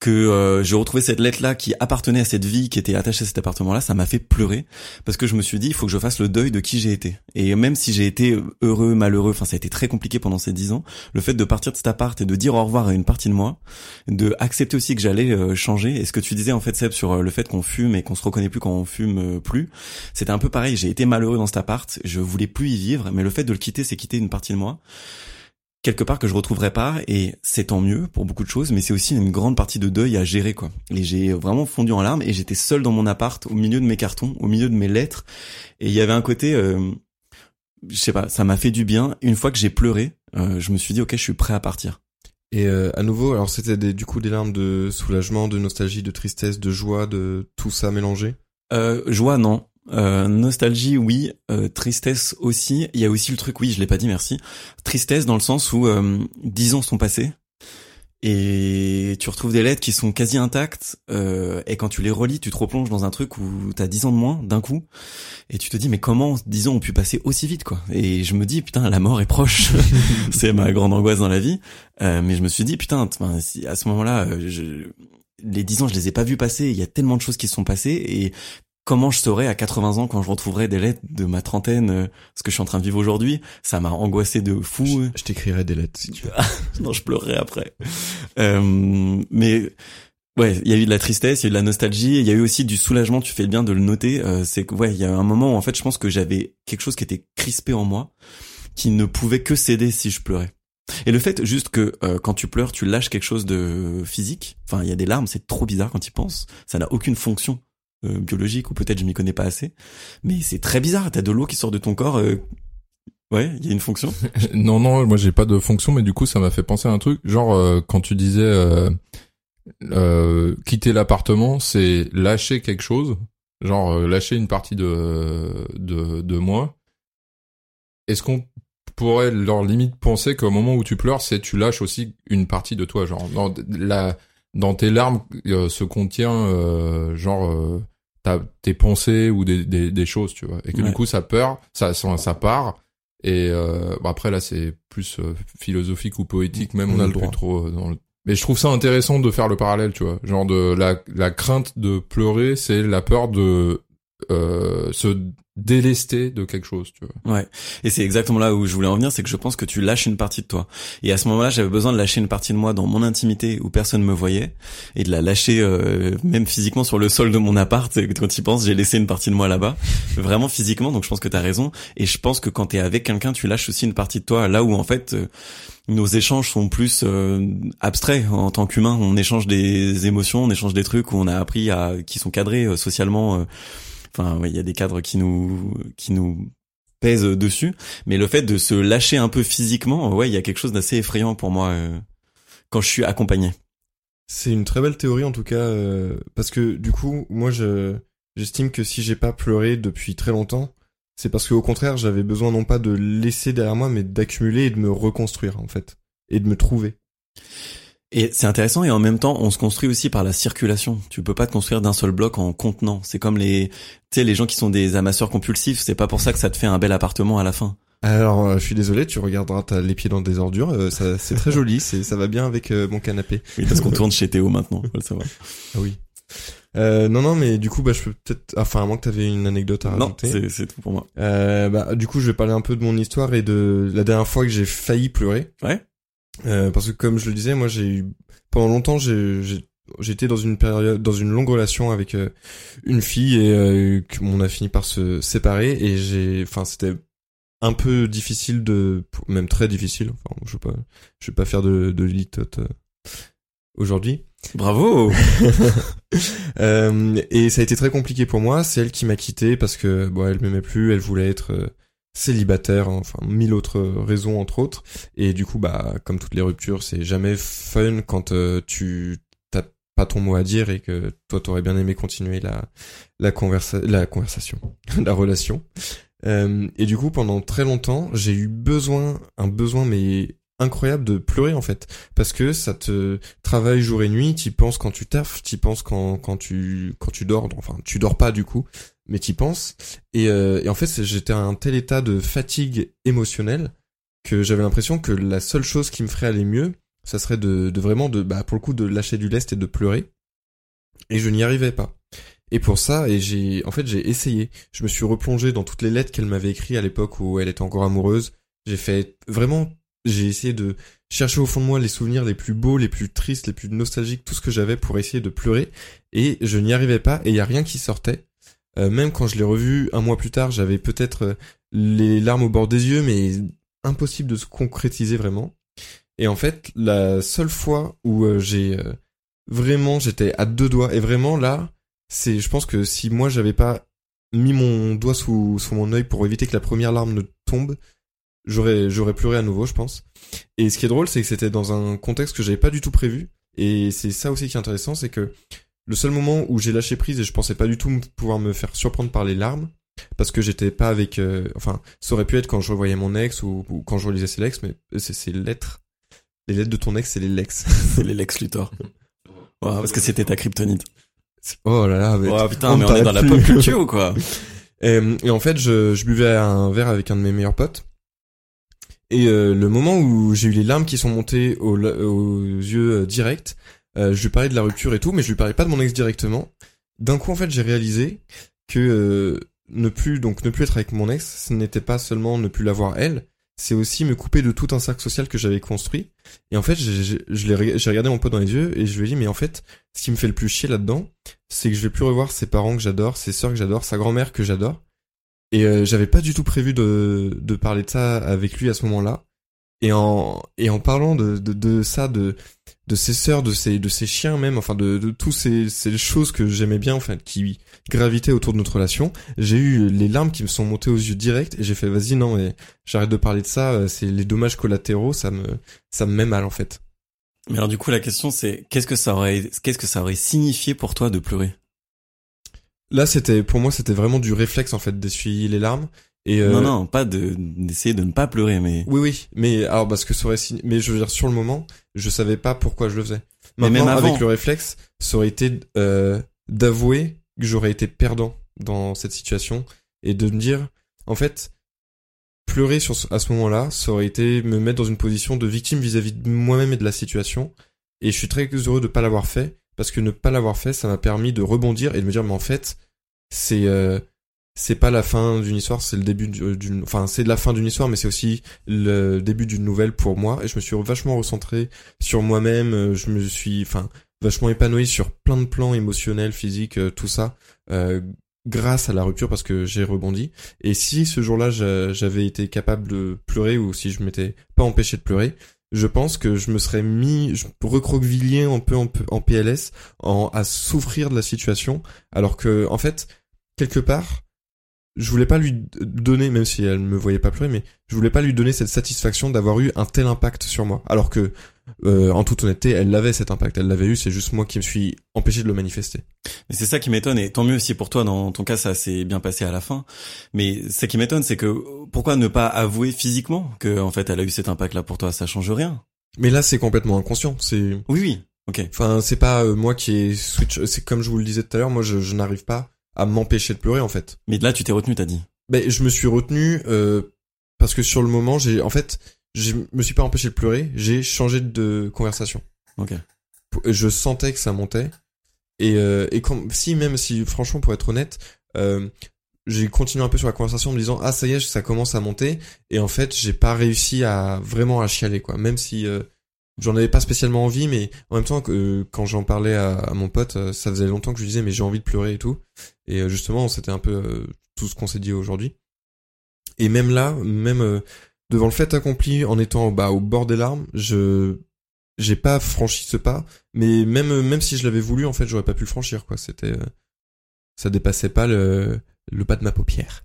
que euh, je retrouvais cette lettre là qui appartenait à cette vie qui était attachée à cet appartement là ça m'a fait pleurer parce que je me suis dit il faut que je fasse le deuil de qui j'ai été. Et même si j'ai été heureux malheureux enfin ça a été très compliqué pendant ces dix ans le fait de partir de cet appart et de dire au revoir à une partie de moi de accepter aussi que j'allais euh, changer et ce que tu disais en fait Seb sur euh, le fait qu'on fume et qu'on se reconnaît plus quand on fume euh, plus c'était un peu pareil. J'ai été malheureux dans cet appart je voulais plus y vivre mais le fait de le quitter c'est quitter une partie de moi quelque part que je retrouverai pas et c'est tant mieux pour beaucoup de choses mais c'est aussi une grande partie de deuil à gérer quoi. Et j'ai vraiment fondu en larmes et j'étais seul dans mon appart au milieu de mes cartons au milieu de mes lettres et il y avait un côté euh, je sais pas ça m'a fait du bien. Une fois que j'ai pleuré euh, je me suis dit ok je suis prêt à partir. Et euh, à nouveau, alors c'était du coup des larmes de soulagement, de nostalgie, de tristesse, de joie, de tout ça mélangé? euh, joie non euh, nostalgie oui. Euh, tristesse aussi. Il y a aussi le truc oui je l'ai pas dit merci. Tristesse dans le sens où euh, dix ans sont passés et tu retrouves des lettres qui sont quasi intactes euh, et quand tu les relis tu te replonges dans un truc où t'as 10 ans de moins d'un coup et tu te dis mais comment 10 ans ont pu passer aussi vite quoi? Et je me dis putain la mort est proche. C'est ma grande angoisse dans la vie. Euh, mais je me suis dit putain si à ce moment-là je... les 10 ans je les ai pas vus passer. Il y a tellement de choses qui se sont passées et comment je saurais à 80 ans quand je retrouverai des lettres de ma trentaine euh, ce que je suis en train de vivre aujourd'hui ça m'a angoissé de fou Je, je t'écrirai des lettres si tu veux. non, je pleurerai après. Euh, mais ouais, il y a eu de la tristesse, il y a eu de la nostalgie, il y a eu aussi du soulagement. Tu fais bien de le noter. Euh, c'est que ouais, il y a eu un moment où en fait, je pense que j'avais quelque chose qui était crispé en moi, qui ne pouvait que céder si je pleurais. Et le fait juste que euh, quand tu pleures, tu lâches quelque chose de physique. Enfin, il y a des larmes, c'est trop bizarre quand tu y penses. Ça n'a aucune fonction euh, biologique ou peut-être je m'y connais pas assez. Mais c'est très bizarre. T'as de l'eau qui sort de ton corps. euh, Ouais, il y a une fonction. non, non, moi j'ai pas de fonction, mais du coup ça m'a fait penser à un truc. Genre euh, quand tu disais euh, euh, quitter l'appartement, c'est lâcher quelque chose, genre euh, lâcher une partie de de, de moi. Est-ce qu'on pourrait leur limite penser qu'au moment où tu pleures, c'est tu lâches aussi une partie de toi, genre la dans tes larmes euh, se contient euh, genre euh, ta, tes pensées ou des, des, des choses, tu vois, et que Ouais. du coup ça peur, ça ça, ça part. Et euh, bon, après là c'est plus euh, philosophique ou poétique même On on a le plus trop euh, dans le mais je trouve ça intéressant de faire le parallèle tu vois genre de la la crainte de pleurer c'est la peur de euh, se délesté de quelque chose, tu vois. Ouais. Et c'est exactement là où je voulais en venir, c'est que je pense que tu lâches une partie de toi. Et à ce moment-là, j'avais besoin de lâcher une partie de moi dans mon intimité où personne me voyait et de la lâcher euh, même physiquement sur le sol de mon appart. Et Quand tu y penses, j'ai laissé une partie de moi là-bas, vraiment physiquement. Donc je pense que t'as raison. Et je pense que quand t'es avec quelqu'un, tu lâches aussi une partie de toi là où en fait euh, nos échanges sont plus euh, abstraits en tant qu'humain. On échange des émotions, on échange des trucs où on a appris à qui sont cadrés euh, socialement. Enfin, il y a des cadres qui nous qui nous pèsent dessus. Mais le fait de se lâcher un peu physiquement, ouais, il y a quelque chose d'assez effrayant pour moi euh, quand je suis accompagné. C'est une très belle théorie en tout cas, euh, parce que du coup, moi, je j'estime que si j'ai pas pleuré depuis très longtemps, c'est parce qu'au contraire, j'avais besoin non pas de laisser derrière moi, mais d'accumuler et de me reconstruire en fait, et de me trouver. Et c'est intéressant et en même temps, on se construit aussi par la circulation. Tu peux pas te construire d'un seul bloc en contenant. C'est comme les, tu sais, les gens qui sont des amasseurs compulsifs. C'est pas pour ça que ça te fait un bel appartement à la fin. Alors, euh, je suis désolé, tu regarderas t'as les pieds dans des ordures, euh, ça c'est très joli, c'est ça va bien avec euh, mon canapé. Oui, parce qu'on tourne chez Théo maintenant. Faut le savoir. Ah oui. Euh, non non mais du coup bah je peux peut-être enfin à moins que t'avais une anecdote à Non, rajouter. c'est c'est tout pour moi. Euh, bah du coup je vais parler un peu de mon histoire et de la dernière fois que j'ai failli pleurer. Ouais. Euh, parce que comme je le disais, moi j'ai eu pendant longtemps j'ai j'étais dans une période dans une longue relation avec euh, une fille et euh, on a fini par se séparer et j'ai enfin c'était un peu difficile de même très difficile enfin je vais pas je vais pas faire de de litote euh, aujourd'hui Bravo. euh, et ça a été très compliqué pour moi. C'est elle qui m'a quitté parce que bon, elle m'aimait plus, elle voulait être euh, célibataire, hein, enfin mille autres raisons entre autres. Et du coup, bah comme toutes les ruptures, c'est jamais fun quand euh, tu t'as pas ton mot à dire et que toi t'aurais bien aimé continuer la la conversa la conversation, la relation. Euh, et du coup, pendant très longtemps, j'ai eu besoin, un besoin mais incroyable de pleurer en fait parce que ça te travaille jour et nuit, t'y penses quand tu taffes, t'y penses quand quand tu quand tu dors, enfin tu dors pas du coup, mais t'y penses et, euh, et en fait j'étais à un tel état de fatigue émotionnelle que j'avais l'impression que la seule chose qui me ferait aller mieux, ça serait de, de vraiment de bah pour le coup de lâcher du lest et de pleurer et je n'y arrivais pas. Et pour ça, et j'ai, en fait, j'ai essayé. Je me suis replongé dans toutes les lettres qu'elle m'avait écrites à l'époque où elle était encore amoureuse. J'ai fait vraiment, j'ai essayé de chercher au fond de moi les souvenirs les plus beaux, les plus tristes, les plus nostalgiques, tout ce que j'avais pour essayer de pleurer. Et je n'y arrivais pas, et il y a rien qui sortait. Euh, même quand je l'ai revu un mois plus tard, j'avais peut-être euh, les larmes au bord des yeux, mais impossible de se concrétiser vraiment. Et en fait, la seule fois où euh, j'ai vraiment, j'étais à deux doigts, et vraiment là, c'est, je pense que si moi j'avais pas mis mon doigt sous, sous mon œil pour éviter que la première larme ne tombe, j'aurais, j'aurais pleuré à nouveau, je pense. Et ce qui est drôle, c'est que c'était dans un contexte que j'avais pas du tout prévu. Et c'est ça aussi qui est intéressant, c'est que le seul moment où j'ai lâché prise et je pensais pas du tout pouvoir me faire surprendre par les larmes, parce que j'étais pas avec, euh, enfin, ça aurait pu être quand je revoyais mon ex ou, ou quand je relisais ses lettres, mais c'est ces lettres. Les lettres de ton ex, c'est les lex. C'est les Lex Luthor. Ouais, parce que c'était ta kryptonite. Oh là là, mais Oh putain, on mais on est dans la pop culture ou quoi? Et, et en fait, je, je buvais un verre avec un de mes meilleurs potes. Et euh, le moment où j'ai eu les larmes qui sont montées aux, aux yeux euh, directs, euh, je lui parlais de la rupture et tout, mais je lui parlais pas de mon ex directement. D'un coup, en fait, j'ai réalisé que euh, ne plus donc ne plus être avec mon ex, ce n'était pas seulement ne plus l'avoir elle, c'est aussi me couper de tout un cercle social que j'avais construit. Et en fait, j'ai regardé mon pote dans les yeux et je lui ai dit mais en fait, ce qui me fait le plus chier là-dedans, c'est que je vais plus revoir ses parents que j'adore, ses sœurs que j'adore, sa grand-mère que j'adore. Et euh, j'avais pas du tout prévu de, de parler de ça avec lui à ce moment-là. Et en, et en parlant de, de, de ça, de, de ses sœurs, de ses, de ses chiens même, enfin de, de tous ces, ces choses que j'aimais bien, enfin qui gravitaient autour de notre relation, j'ai eu les larmes qui me sont montées aux yeux direct et j'ai fait vas-y non, mais j'arrête de parler de ça, euh, c'est les dommages collatéraux, ça me, ça me met mal en fait. Mais alors du coup, la question c'est qu'est-ce que ça aurait, qu'est-ce que ça aurait signifié pour toi de pleurer? Là, c'était, pour moi, c'était vraiment du réflexe en fait d'essuyer les larmes. Et euh, Non, non, pas de d'essayer de ne pas pleurer, mais Oui, oui, mais alors parce que ça aurait signé- mais je veux dire sur le moment, je savais pas pourquoi je le faisais. Mais même avant. avec le réflexe, ça aurait été euh, d'avouer que j'aurais été perdant dans cette situation et de me dire, en fait, pleurer sur ce- à ce moment-là, ça aurait été me mettre dans une position de victime vis-à-vis de moi-même et de la situation. Et je suis très heureux de pas l'avoir fait parce que ne pas l'avoir fait, ça m'a permis de rebondir et de me dire, mais en fait, c'est euh, c'est pas la fin d'une histoire, c'est le début du- d'une, enfin c'est la fin d'une histoire, mais c'est aussi le début d'une nouvelle pour moi. Et je me suis vachement recentré sur moi-même. euh, Je me suis, enfin, vachement épanoui sur plein de plans émotionnels, physiques, euh, tout ça, euh, grâce à la rupture parce que j'ai rebondi. Et si ce jour-là j'a- j'avais été capable de pleurer ou si je m'étais pas empêché de pleurer, je pense que je me serais mis, recroquevillé un peu en, en PLS, en, à souffrir de la situation, alors que en fait, quelque part, je voulais pas lui donner, même si elle me voyait pas pleurer, mais je voulais pas lui donner cette satisfaction d'avoir eu un tel impact sur moi. Alors que, euh, en toute honnêteté, elle l'avait cet impact, elle l'avait eu, c'est juste moi qui me suis empêché de le manifester. Mais c'est ça qui m'étonne et tant mieux si pour toi dans ton cas ça s'est bien passé à la fin. Mais ce qui m'étonne c'est que pourquoi ne pas avouer physiquement que en fait elle a eu cet impact là pour toi? Ça change rien. Mais là, c'est complètement inconscient. C'est, Oui oui. OK. enfin, c'est pas euh, moi qui ai switch. C'est comme je vous le disais tout à l'heure, moi, je, je n'arrive pas à m'empêcher de pleurer en fait. Mais là tu t'es retenu t'as dit. Ben, je me suis retenu euh, parce que sur le moment, j'ai, en fait, je me suis pas empêché de pleurer. J'ai changé de conversation. OK. je sentais que ça montait et euh, et quand si même si franchement pour être honnête euh, j'ai continué un peu sur la conversation en me disant ah ça y est ça commence à monter et en fait j'ai pas réussi à vraiment à chialer quoi même si euh, j'en avais pas spécialement envie mais en même temps que, euh, quand j'en parlais à, mon pote euh, ça faisait longtemps que je disais mais j'ai envie de pleurer et tout. Et euh, justement c'était un peu tout ce qu'on s'est dit aujourd'hui. Et même là même devant le fait accompli en étant bah, au bord des larmes je j'ai pas franchi ce pas. Mais même même si je l'avais voulu en fait j'aurais pas pu le franchir quoi. C'était ça dépassait pas le le pas de ma paupière.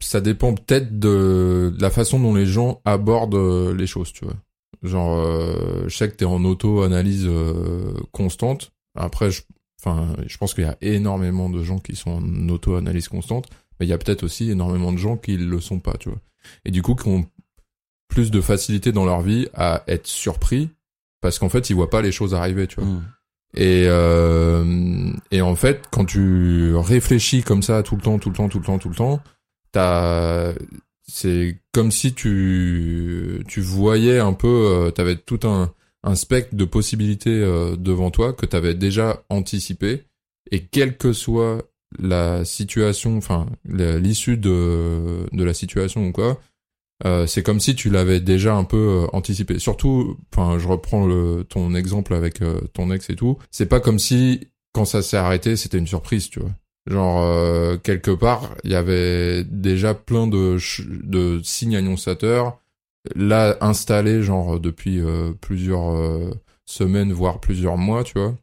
Ça dépend peut-être de la façon dont les gens abordent les choses, tu vois. Genre, euh, je sais que t'es en auto-analyse euh, constante. Après, je, enfin, je pense qu'il y a énormément de gens qui sont en auto-analyse constante, mais il y a peut-être aussi énormément de gens qui le sont pas, tu vois. Et du coup, qui ont plus de facilité dans leur vie à être surpris parce qu'en fait, ils voient pas les choses arriver, tu vois. Hmm. Et, euh, et en fait, quand tu réfléchis comme ça tout le temps, tout le temps, tout le temps, tout le temps, t'as, c'est comme si tu, tu voyais un peu, euh, t'avais tout un, un spectre de possibilités euh, devant toi que t'avais déjà anticipé. Et quelle que soit la situation, enfin l'issue de, de la situation ou quoi, euh, c'est comme si tu l'avais déjà un peu euh, anticipé. Surtout, enfin, je reprends ton exemple avec ton ex et tout. C'est pas comme si quand ça s'est arrêté, c'était une surprise, tu vois. Genre euh, quelque part, il y avait déjà plein de de signes annonçateurs là installés, genre depuis euh, plusieurs euh, semaines, voire plusieurs mois, tu vois.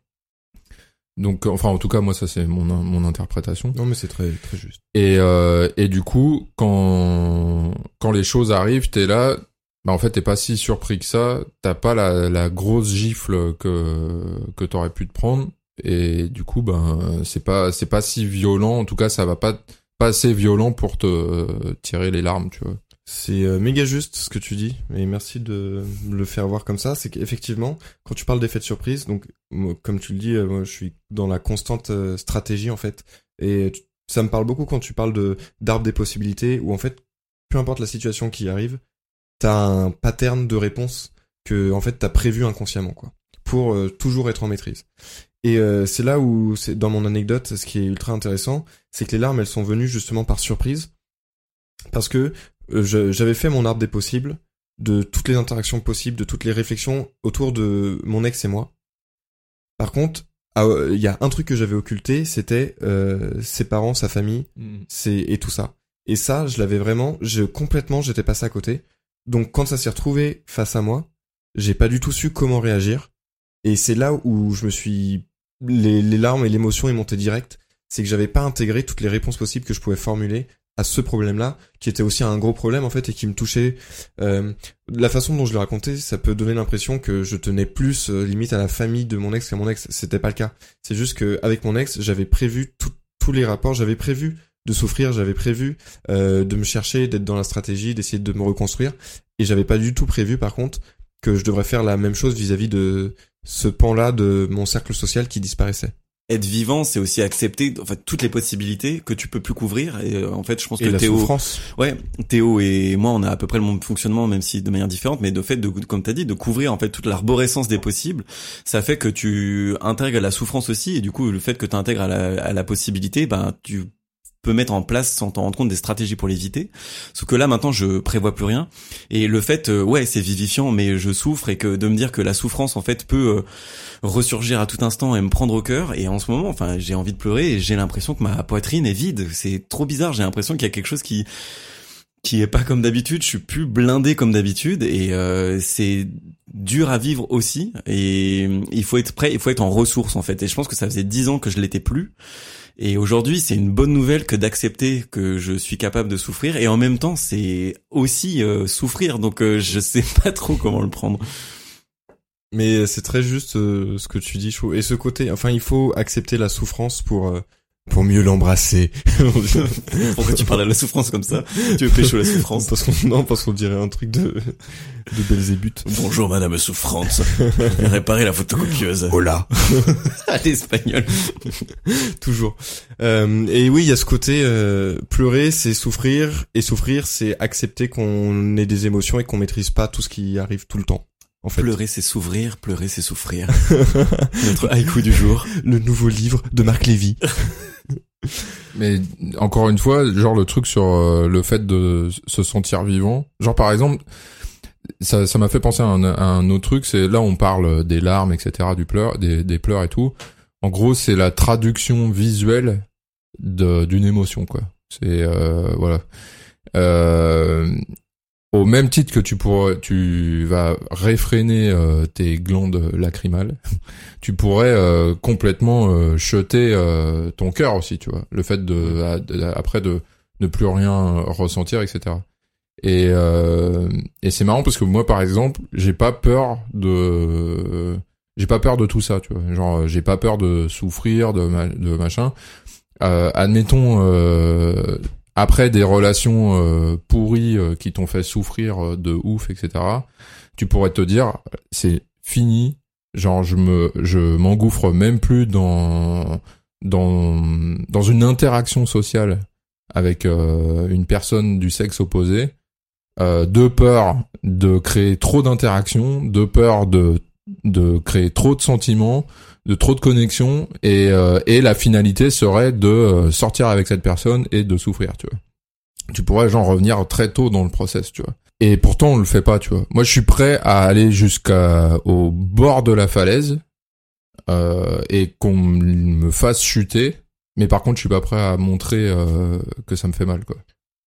Donc, enfin, en tout cas, moi, ça c'est mon mon interprétation. non mais c'est très très juste Et, euh, et du coup, quand, quand les choses arrivent, t'es là, bah en fait, t'es pas si surpris que ça, t'as pas la, la grosse gifle que, que t'aurais pu te prendre, et du coup, ben, c'est pas, c'est pas si violent, en tout cas, ça va pas, pas assez violent pour te euh, tirer les larmes, tu vois. C'est euh, méga juste ce que tu dis, et merci de le faire voir comme ça. C'est qu'effectivement, quand tu parles d'effet de surprise, donc comme tu le dis, euh, moi, je suis dans la constante euh, stratégie en fait, et ça me parle beaucoup quand tu parles de d'arbre des possibilités, où en fait, peu importe la situation qui arrive, t'as un pattern de réponse que en fait t'as prévu inconsciemment quoi, pour euh, toujours être en maîtrise. Et euh, c'est là où c'est dans mon anecdote, ce qui est ultra intéressant, c'est que les larmes elles sont venues justement par surprise, parce que euh, j'avais fait mon arbre des possibles, de toutes les interactions possibles, de toutes les réflexions autour de mon ex et moi. Par contre, ah, euh, il y a un truc que j'avais occulté, c'était euh, ses parents, sa famille, c'est et tout ça. Et ça, je l'avais vraiment, je complètement, j'étais passé à côté. Donc quand ça s'est retrouvé face à moi, j'ai pas du tout su comment réagir. Et c'est là où je me suis, les, les larmes et l'émotion est montée direct. C'est que j'avais pas intégré toutes les réponses possibles que je pouvais formuler à ce problème-là, qui était aussi un gros problème en fait et qui me touchait. Euh, la façon dont je le racontais, ça peut donner l'impression que je tenais plus euh, limite à la famille de mon ex qu'à mon ex. C'était pas le cas. C'est juste que avec mon ex, j'avais prévu tout- tous les rapports, j'avais prévu de souffrir, j'avais prévu euh, de me chercher, d'être dans la stratégie, d'essayer de me reconstruire, et j'avais pas du tout prévu par contre que je devrais faire la même chose vis-à-vis de ce pan-là de mon cercle social qui disparaissait. Être vivant, c'est aussi accepter en fait toutes les possibilités que tu peux plus couvrir et euh, en fait, je pense Et que la Théo souffrance. Ouais, Théo et moi, on a à peu près le même fonctionnement, même si de manière différente, mais de fait, de, comme t'as dit, de couvrir en fait toute l'arborescence des possibles, ça fait que tu intègres la souffrance aussi, et du coup, le fait que tu intègres à la, à la possibilité, ben tu peux mettre en place sans t'en rendre compte des stratégies pour l'éviter. Sauf que là maintenant je prévois plus rien. Et le fait euh, ouais c'est vivifiant mais je souffre et que de me dire que la souffrance en fait peut euh, ressurgir à tout instant et me prendre au cœur. Et en ce moment enfin j'ai envie de pleurer et j'ai l'impression que ma poitrine est vide, c'est trop bizarre, j'ai l'impression qu'il y a quelque chose qui qui est pas comme d'habitude, je suis plus blindé comme d'habitude et euh, c'est dur à vivre aussi. Et il faut être prêt, il faut être en ressources en fait. Et je pense que ça faisait dix ans que je l'étais plus et aujourd'hui c'est une bonne nouvelle que d'accepter que je suis capable de souffrir et en même temps c'est aussi euh, souffrir donc euh, je sais pas trop comment le prendre. Mais c'est très juste euh, ce que tu dis, Chou. Et ce côté, enfin, il faut accepter la souffrance pour euh, pour mieux l'embrasser. Pourquoi tu parles à la souffrance comme ça Tu veux pécho la souffrance parce qu'on non, parce qu'on dirait un truc de de Belzébuth. Bonjour madame souffrance, réparer la photocopieuse. Hola. à l'espagnol. Toujours. Euh, et oui, il y a ce côté euh, pleurer, c'est souffrir, et souffrir, c'est accepter qu'on ait des émotions et qu'on maîtrise pas tout ce qui arrive tout le temps. En fait, Pleurer c'est s'ouvrir, pleurer c'est souffrir. Notre haïku du jour. le nouveau livre de Marc Lévy. Mais encore une fois, genre le truc sur euh, le fait de se sentir vivant. Genre par exemple, ça ça m'a fait penser à un, autre truc. C'est là on parle des larmes, etc., du pleur, des, des pleurs et tout. En gros, c'est la traduction visuelle d'une émotion, quoi. C'est euh, voilà. Euh, au même titre que tu pourrais, tu vas réfréner euh, tes glandes lacrymales, tu pourrais euh, complètement euh, jeter euh, ton cœur aussi, tu vois. Le fait de, à- de- après de ne plus rien ressentir, etc. Et euh, et c'est marrant parce que moi, par exemple, j'ai pas peur de, j'ai pas peur de tout ça, tu vois. Genre, j'ai pas peur de souffrir, de ma- de machin. Euh, admettons. Après des relations euh, pourries euh, qui t'ont fait souffrir euh, de ouf, etc. Tu pourrais te dire, c'est fini. Genre, je me, je m'engouffre même plus dans dans dans une interaction sociale avec euh, une personne du sexe opposé, de peur de créer trop d'interactions, de peur de de créer trop de sentiments, de trop de connexions et euh, et la finalité serait de euh, sortir avec cette personne et de souffrir, tu vois. Tu pourrais genre revenir très tôt dans le process, tu vois. Et pourtant on le fait pas, tu vois. Moi je suis prêt à aller jusqu'à au bord de la falaise euh, et qu'on me fasse chuter, mais par contre je suis pas prêt à montrer euh, que ça me fait mal, quoi.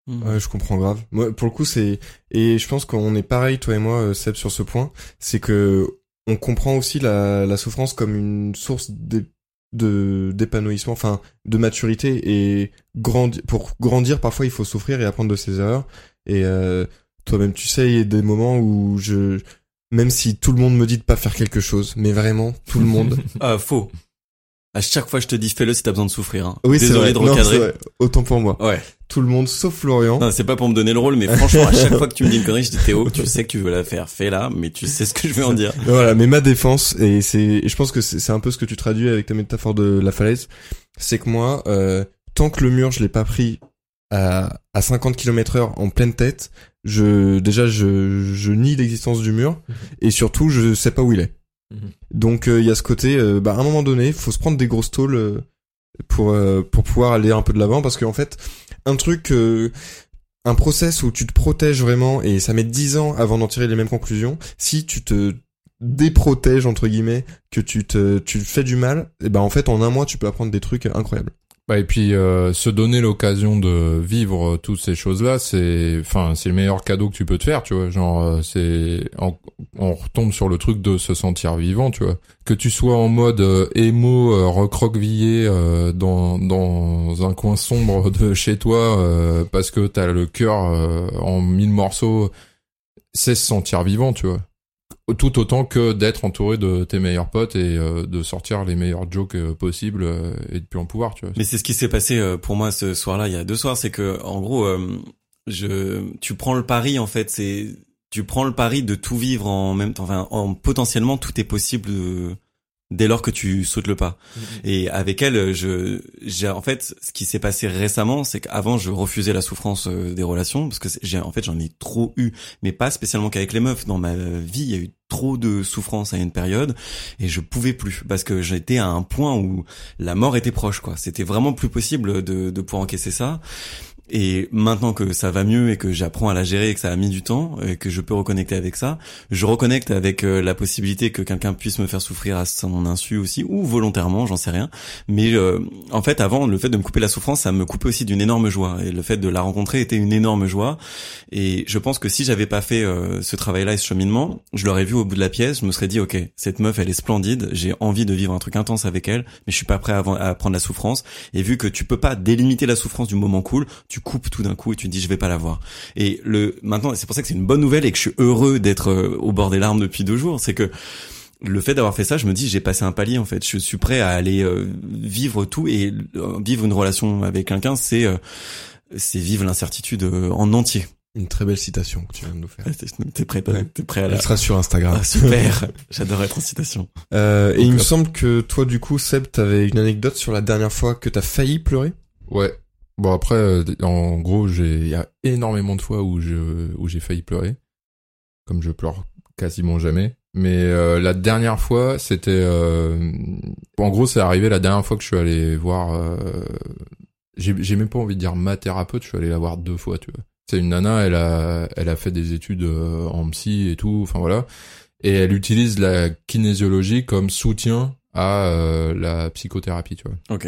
Ouais, je comprends grave. Moi, pour le coup, c'est et je pense qu'on est pareil, toi et moi, euh, Seb, sur ce point. C'est que on comprend aussi la, la souffrance comme une source de d'épanouissement, enfin de maturité et grandi pour grandir. Parfois, il faut souffrir et apprendre de ses erreurs. Et euh, toi-même, tu sais, il y a des moments où je, même si tout le monde me dit de pas faire quelque chose, mais vraiment tout le monde. Ah faux. À chaque fois je te dis fais-le si t'as besoin de souffrir. Hein. oui, c'est Désolé vrai. de Non, recadrer. c'est vrai. Autant pour moi. Ouais. Tout le monde, sauf Florian. Non, c'est pas pour me donner le rôle, mais franchement, à chaque fois que tu me dis une connerie, je dis Théo, tu sais que tu veux la faire, fais-la, mais tu sais ce que je vais en dire. Voilà, mais ma défense, et c'est, et je pense que c'est c'est un peu ce que tu traduis avec ta métaphore de la falaise, c'est que moi, euh, tant que le mur, je l'ai pas pris à, à 50 km heure en pleine tête, je, déjà, je, je nie l'existence du mur, et surtout, je sais pas où il est. Mhm. Donc, euh, il y a ce côté, euh, bah, à un moment donné, faut se prendre des grosses tôles euh, pour, pour pouvoir aller un peu de l'avant, parce qu'en fait, un truc, un process où tu te protèges vraiment et ça met 10 ans avant d'en tirer les mêmes conclusions. Si tu te déprotèges entre guillemets, que tu te tu fais du mal, et ben en fait en un mois tu peux apprendre des trucs incroyables. Bah et puis euh, se donner l'occasion de vivre euh, toutes ces choses-là, c'est enfin c'est le meilleur cadeau que tu peux te faire, tu vois. Genre euh, c'est on, on retombe sur le truc de se sentir vivant, tu vois. Que tu sois en mode euh, émo recroquevillé dans dans un coin sombre de chez toi parce que t'as le cœur en mille morceaux, c'est se sentir vivant, tu vois. Tout autant que d'être entouré de tes meilleurs potes et euh, de sortir les meilleurs jokes euh, possibles euh, et de plus en pouvoir, tu vois. Mais c'est ce qui s'est passé euh, pour moi ce soir-là, il y a deux soirs, c'est que, en gros, je, tu prends le pari, en fait, c'est, tu prends le pari de tout vivre en même temps, enfin, en, potentiellement, tout est possible dès lors que tu sautes le pas. Et avec elle, je, j'ai en fait, ce qui s'est passé récemment, c'est qu'avant, je refusais la souffrance euh, des relations parce que j'ai, en fait, j'en ai trop eu, mais pas spécialement qu'avec les meufs. Dans ma vie, il y a eu trop de souffrance à une période et je pouvais plus parce que j'étais à un point où la mort était proche, quoi. C'était vraiment plus possible de, de pouvoir encaisser ça. Et maintenant que ça va mieux et que j'apprends à la gérer et que ça a mis du temps et que je peux reconnecter avec ça, je reconnecte avec euh, la possibilité que quelqu'un puisse me faire souffrir à son insu aussi ou volontairement, j'en sais rien. Mais euh, en fait, avant, le fait de me couper la souffrance, ça me coupait aussi d'une énorme joie et le fait de la rencontrer était une énorme joie. Et je pense que si j'avais pas fait euh, ce travail-là et ce cheminement, je l'aurais vu au bout de la pièce, je me serais dit ok, cette meuf, elle est splendide, j'ai envie de vivre un truc intense avec elle, mais je suis pas prêt à, prendre la souffrance. Et vu que tu peux pas délimiter la souffrance du moment cool, coupes tout d'un coup et tu te dis je vais pas la voir. Et le maintenant, c'est pour ça que c'est une bonne nouvelle et que je suis heureux d'être euh, au bord des larmes depuis deux jours, c'est que le fait d'avoir fait ça, je me dis j'ai passé un palier en fait. Je suis prêt à aller euh, vivre tout et euh, vivre une relation avec quelqu'un, c'est euh, c'est vivre l'incertitude euh, en entier. Une très belle citation que tu viens de nous faire. T'es t'es prêt, Ouais. t'es prêt à la. Elle sera sur Instagram. Ah, super, j'adore être en citation. Euh, et il me semble que toi, du coup, Seb, t'avais une anecdote sur la dernière fois que t'as failli pleurer. Ouais. Bon après, euh, en gros, j'ai il y a énormément de fois où je où j'ai failli pleurer, comme je pleure quasiment jamais. Mais euh, la dernière fois, c'était euh, en gros, c'est arrivé la dernière fois que je suis allé voir. euh, j'ai même pas envie de dire ma thérapeute. Je suis allé la voir deux fois, tu vois. C'est une nana, elle a elle a fait des études euh, en psy et tout. Enfin voilà. Et elle utilise la kinésiologie comme soutien à euh, la psychothérapie, tu vois. Ok.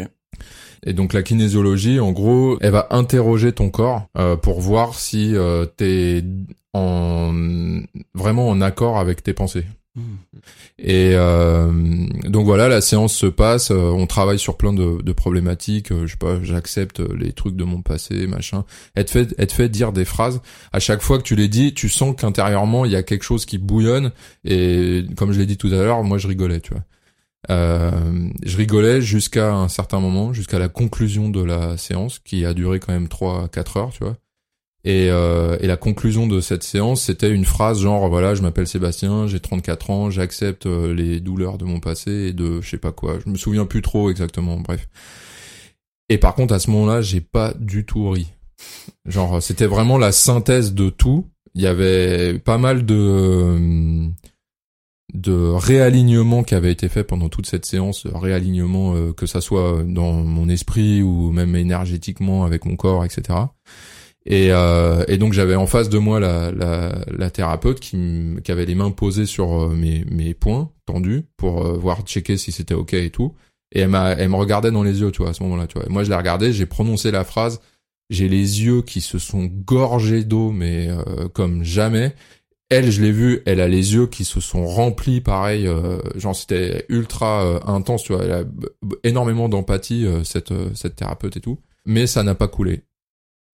Et donc la kinésiologie, en gros, elle va interroger ton corps euh, pour voir si euh, t'es en vraiment en accord avec tes pensées. Hmm. Et euh, donc voilà, la séance se passe, euh, on travaille sur plein de, de problématiques. euh, je sais pas, j'accepte les trucs de mon passé, machin. Elle te fait, elle te fait dire des phrases. À chaque fois que tu les dis, tu sens qu'intérieurement il y a quelque chose qui bouillonne. Et comme je l'ai dit tout à l'heure, moi je rigolais, tu vois. Euh, je rigolais jusqu'à un certain moment, jusqu'à la conclusion de la séance, qui a duré quand même 3-4 heures, tu vois. Et, euh, et la conclusion de cette séance, c'était une phrase genre, voilà, je m'appelle Sébastien, j'ai 34 ans, j'accepte euh, les douleurs de mon passé et de je sais pas quoi. Je me souviens plus trop exactement, bref. Et par contre, à ce moment-là, j'ai pas du tout ri. Genre, c'était vraiment la synthèse de tout. Il y avait pas mal de euh, de réalignement qui avait été fait pendant toute cette séance, réalignement euh, que ça soit dans mon esprit ou même énergétiquement avec mon corps, etc. Et, euh, et donc j'avais en face de moi la, la, la thérapeute qui, qui avait les mains posées sur euh, mes, mes poings tendus pour euh, voir checker si c'était ok et tout. Et elle, m'a, elle me regardait dans les yeux, tu vois, à ce moment-là, tu vois. Et moi je l'ai regardé, j'ai prononcé la phrase, j'ai les yeux qui se sont gorgés d'eau, mais euh, comme jamais. Elle, je l'ai vue, elle a les yeux qui se sont remplis, pareil, euh, genre c'était ultra euh, intense, tu vois. Elle a énormément d'empathie, euh, cette, euh, cette thérapeute et tout. Mais ça n'a pas coulé.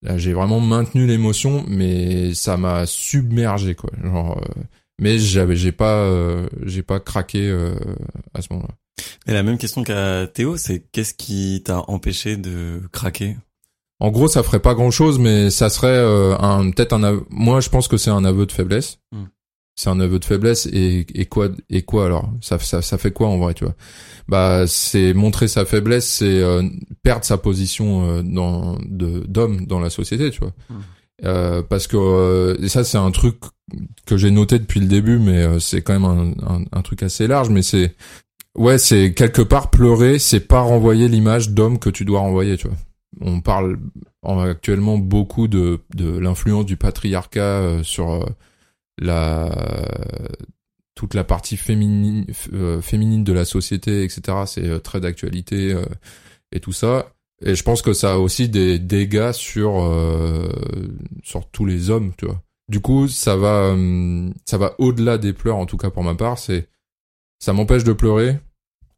Là, j'ai vraiment maintenu l'émotion, mais ça m'a submergé, quoi. Genre, euh, mais j'avais, j'ai pas, j'ai pas craqué à ce moment-là. Et la même question qu'à Théo, c'est qu'est-ce qui t'a empêché de craquer? En gros, ça ferait pas grand-chose, mais ça serait euh, un, peut-être un. aveu- Moi, je pense que c'est un aveu de faiblesse. Hmm. C'est un aveu de faiblesse et, et quoi et quoi alors? Ça, ça ça fait quoi en vrai, tu vois? Bah, c'est montrer sa faiblesse, c'est euh, perdre sa position euh, dans de d'homme dans la société, tu vois? Hmm. Euh, parce que euh, et ça c'est un truc que j'ai noté depuis le début, mais euh, c'est quand même un, un, un truc assez large, mais c'est ouais, c'est quelque part pleurer, c'est pas renvoyer l'image d'homme que tu dois renvoyer, tu vois. On parle en- actuellement beaucoup de de l'influence du patriarcat euh, sur euh, la toute la partie féminine euh, féminine de la société, etc. C'est très d'actualité et tout ça. Et je pense que ça a aussi des dégâts sur sur tous les hommes, tu vois. Du coup, ça va hum, ça va au-delà des pleurs, en tout cas pour ma part. C'est ça m'empêche de pleurer,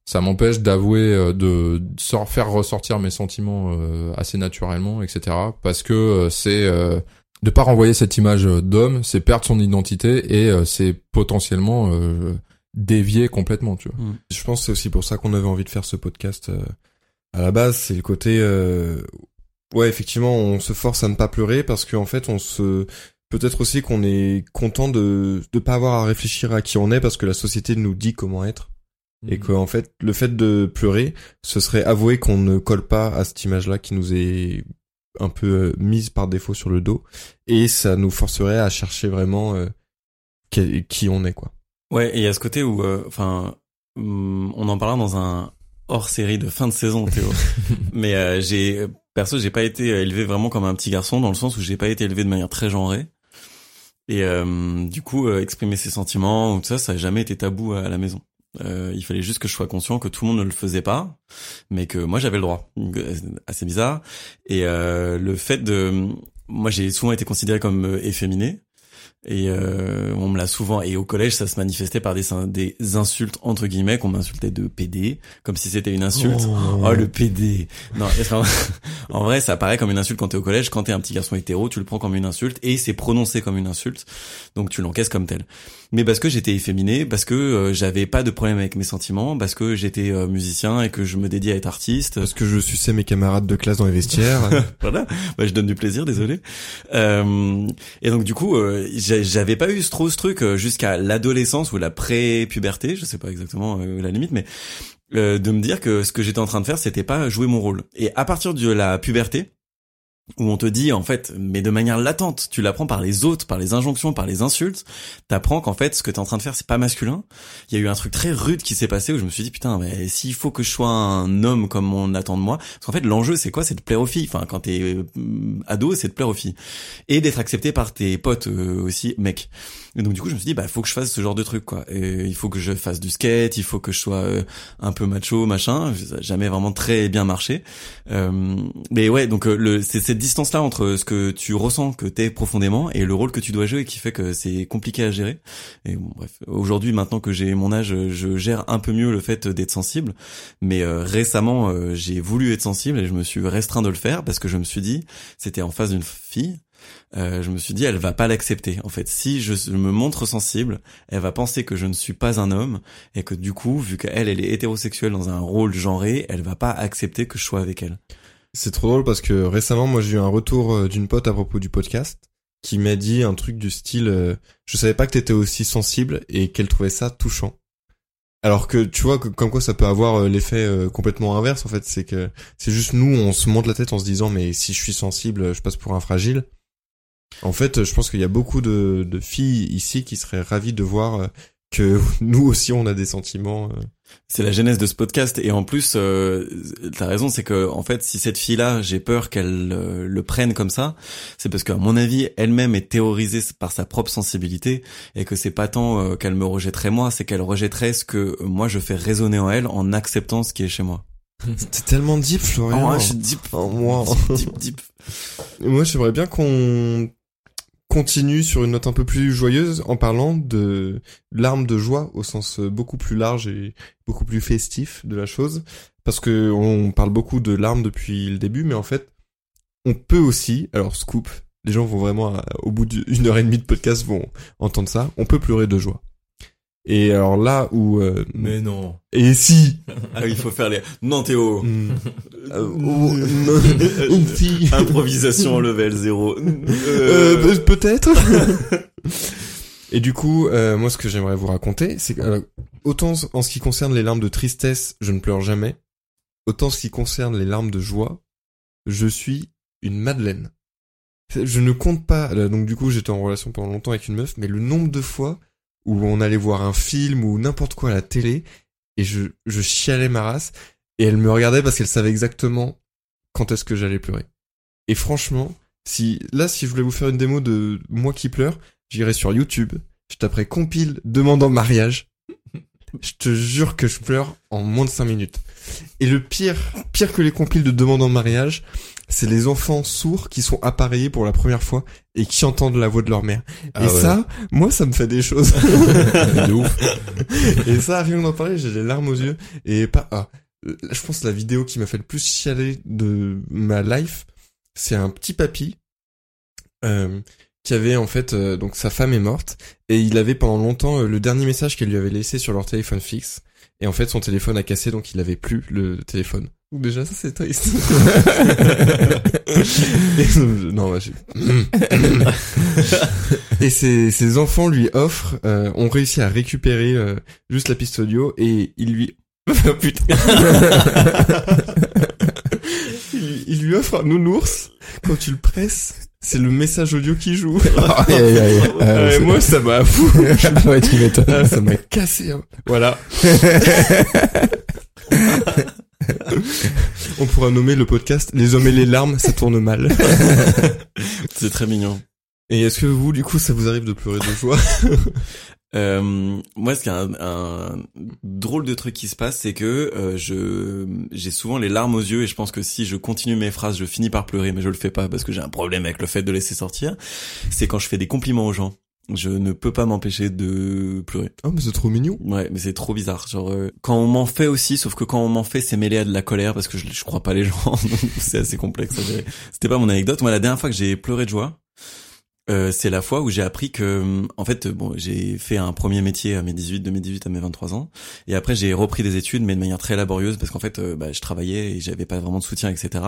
ça m'empêche d'avouer, euh, de sor- faire ressortir mes sentiments euh, assez naturellement, etc. Parce que euh, c'est euh, de pas renvoyer cette image d'homme, c'est perdre son identité et euh, c'est potentiellement euh, dévier complètement, tu vois. Je pense que c'est aussi pour ça qu'on avait envie de faire ce podcast. euh, à la base, c'est le côté, euh, ouais, effectivement, on se force à ne pas pleurer parce qu'en fait, on se, peut-être aussi qu'on est content de de pas avoir à réfléchir à qui on est parce que la société nous dit comment être. Et qu'en fait, le fait de pleurer, ce serait avouer qu'on ne colle pas à cette image-là qui nous est un peu euh, mise par défaut sur le dos. Et ça nous forcerait à chercher vraiment euh, qui, qui on est, quoi. Ouais, et il y a ce côté où, euh, enfin, hum, on en parlera dans un hors série de fin de saison, Théo. Mais euh, j'ai, perso, j'ai pas été élevé vraiment comme un petit garçon dans le sens où j'ai pas été élevé de manière très genrée. Et euh, du coup, exprimer ses sentiments ou tout ça, ça a jamais été tabou à la maison. Euh, il fallait juste que je sois conscient que tout le monde ne le faisait pas, mais que moi j'avais le droit. Euh, Assez bizarre. Et euh, le fait de, moi j'ai souvent été considéré comme euh, efféminé. Et euh, on me l'a souvent. Et au collège, ça se manifestait par des, des insultes entre guillemets qu'on m'insultait de PD, comme si c'était une insulte. Oh, le PD. Non, en vrai, ça paraît comme une insulte quand t'es au collège. Quand t'es un petit garçon hétéro, tu le prends comme une insulte et c'est prononcé comme une insulte. Donc tu l'encaisses comme tel. Mais parce que j'étais efféminé, parce que euh, j'avais pas de problème avec mes sentiments, parce que j'étais euh, musicien et que je me dédiais à être artiste. Parce que je suçais mes camarades de classe dans les vestiaires. voilà, bah, je donne du plaisir, désolé. Euh, et donc du coup, euh, j'a- j'avais pas eu trop ce truc jusqu'à l'adolescence ou la pré-puberté, je sais pas exactement la limite, mais de me dire que ce que j'étais en train de faire, c'était pas jouer mon rôle. Et à partir de la puberté, où on te dit en fait, mais de manière latente, tu l'apprends par les autres, par les injonctions, par les insultes, t'apprends qu'en fait ce que t'es en train de faire c'est pas masculin. Il y a eu un truc très rude qui s'est passé où je me suis dit putain, mais s'il faut que je sois un homme comme on attend de moi, parce qu'en fait l'enjeu c'est quoi? C'est de plaire aux filles. Enfin quand t'es euh, ado, c'est de plaire aux filles et d'être accepté par tes potes euh, aussi, mecs. Et donc du coup je me suis dit bah faut que je fasse ce genre de truc quoi. Il faut que je fasse du skate, il faut que je sois euh, un peu macho machin. Ça jamais vraiment très bien marché. Euh, mais ouais donc euh, le c'est cette distance là entre ce que tu ressens que t'es profondément et le rôle que tu dois jouer qui fait que c'est compliqué à gérer. Et bon bref aujourd'hui maintenant que j'ai mon âge je gère un peu mieux le fait d'être sensible. Mais euh, récemment euh, j'ai voulu être sensible et je me suis restreint de le faire parce que je me suis dit c'était en face d'une fille euh, je me suis dit elle va pas l'accepter. En fait, si je me montre sensible, elle va penser que je ne suis pas un homme et que du coup, vu qu'elle elle est hétérosexuelle dans un rôle genré, elle va pas accepter que je sois avec elle. C'est trop drôle parce que récemment, moi, j'ai eu un retour euh, d'une pote à propos du podcast qui m'a dit un truc du style euh, je savais pas que t'étais aussi sensible et qu'elle trouvait ça touchant. Alors que tu vois comme quoi ça peut avoir euh, l'effet complètement inverse en fait, c'est que c'est juste nous on se monte la tête en se disant mais si je suis sensible, je passe pour un fragile. En fait, je pense qu'il y a beaucoup de, filles ici qui seraient ravies de voir que nous aussi on a des sentiments. euh. C'est la genèse de ce podcast et en plus, euh, t'as raison, c'est que en fait, si cette fille-là, j'ai peur qu'elle euh, le prenne comme ça, c'est parce qu'à mon avis, elle-même est terrorisée par sa propre sensibilité et que c'est pas tant euh, qu'elle me rejetterait moi, c'est qu'elle rejetterait ce que moi je fais résonner en elle en acceptant ce qui est chez moi. C'est tellement deep, Florian. Oh, je suis deep, Oh, moi. deep, deep, deep. Moi, j'aimerais bien qu'on continue sur une note un peu plus joyeuse en parlant de larmes de joie au sens euh, beaucoup plus large et beaucoup plus festif de la chose. Parce que on parle beaucoup de larmes depuis le début, mais en fait, on peut aussi, alors scoop, les gens vont vraiment, à- au bout d'une heure et demie de podcast, vont entendre ça, on peut pleurer de joie. Et alors là où... euh, non. Et si Ah, il faut faire les. Non, Théo. Hmm. Euh, oh, non, si. Improvisation level 0. Euh, pe- peut-être. Et du coup, euh, moi, ce que j'aimerais vous raconter, c'est que euh, autant en ce qui concerne les larmes de tristesse, je ne pleure jamais. Autant en ce qui concerne les larmes de joie, je suis une madeleine. Je ne compte pas. donc du coup, j'étais en relation pendant longtemps avec une meuf, mais le nombre de fois où on allait voir un film ou n'importe quoi à la télé et je je chialais ma race et elle me regardait parce qu'elle savait exactement quand est-ce que j'allais pleurer. Et franchement, si là, si je voulais vous faire une démo de moi qui pleure, j'irais sur YouTube, je taperais compile demandant mariage. Je te jure que je pleure en moins de 5 minutes. Et le pire, pire que les compiles de demandant mariage, c'est les enfants sourds qui sont appareillés pour la première fois et qui entendent la voix de leur mère. Ah et ouais. ça, moi, ça me fait des choses. de ouf. et ça, rien d'en parler, j'ai les larmes aux yeux. Et pas, ah, je pense que la vidéo qui m'a fait le plus chialer de ma life, c'est un petit papy, euh, qui avait en fait, euh, donc sa femme est morte, et il avait pendant longtemps euh, le dernier message qu'elle lui avait laissé sur leur téléphone fixe. Et en fait, son téléphone a cassé, donc il avait plus le téléphone. Déjà, ça, c'est triste. Et, non, bah, et ses, ses enfants lui offrent, euh, ont réussi à récupérer euh, juste la piste audio et il lui... Oh, Putain. il, il lui offre un nounours. Quand tu le presses, c'est le message audio qui joue. Aïe, aïe, aïe. Ah, Euh, moi, ça m'a fou. ouais, tu m'étonnes. Ah, ça m'a cassé. hein. Voilà. On pourra nommer le podcast Les hommes et les larmes, ça tourne mal. C'est très mignon. Et est-ce que vous, du coup, ça vous arrive de pleurer de joie? Euh, moi, ce qui est un, un drôle de truc qui se passe, c'est que euh, je j'ai souvent les larmes aux yeux et je pense que si je continue mes phrases, je finis par pleurer, mais je le fais pas parce que j'ai un problème avec le fait de laisser sortir. C'est quand je fais des compliments aux gens. Je ne peux pas m'empêcher de pleurer. Oh, mais c'est trop mignon. Ouais, mais c'est trop bizarre. Genre euh, quand on m'en fait aussi, sauf que quand on m'en fait, c'est mêlé à de la colère parce que je, je crois pas les gens. c'est assez complexe. C'était pas mon anecdote. Moi, la dernière fois que j'ai pleuré de joie, euh, c'est la fois où j'ai appris que, en fait, bon, j'ai fait un premier métier à mes 18, de mes 18 à mes 23 ans, et après j'ai repris des études, mais de manière très laborieuse parce qu'en fait, euh, bah, je travaillais et j'avais pas vraiment de soutien, etc.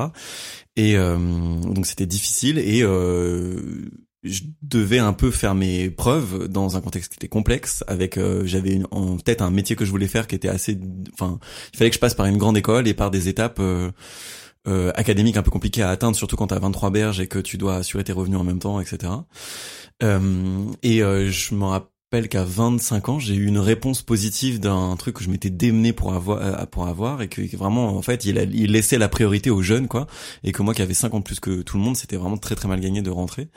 Et euh, donc c'était difficile et euh, je devais un peu faire mes preuves dans un contexte qui était complexe avec euh, j'avais en tête un métier que je voulais faire qui était assez enfin il fallait que je passe par une grande école et par des étapes euh, euh, académiques un peu compliquées à atteindre surtout quand t'as 23 berges et que tu dois assurer tes revenus en même temps etc euh, et euh, je me rappelle qu'à 25 ans j'ai eu une réponse positive d'un truc que je m'étais démené pour avoir euh, pour avoir et que vraiment en fait il, a, laissait la priorité aux jeunes quoi. Et que moi qui avais 50 plus que tout le monde c'était vraiment très très mal gagné de rentrer.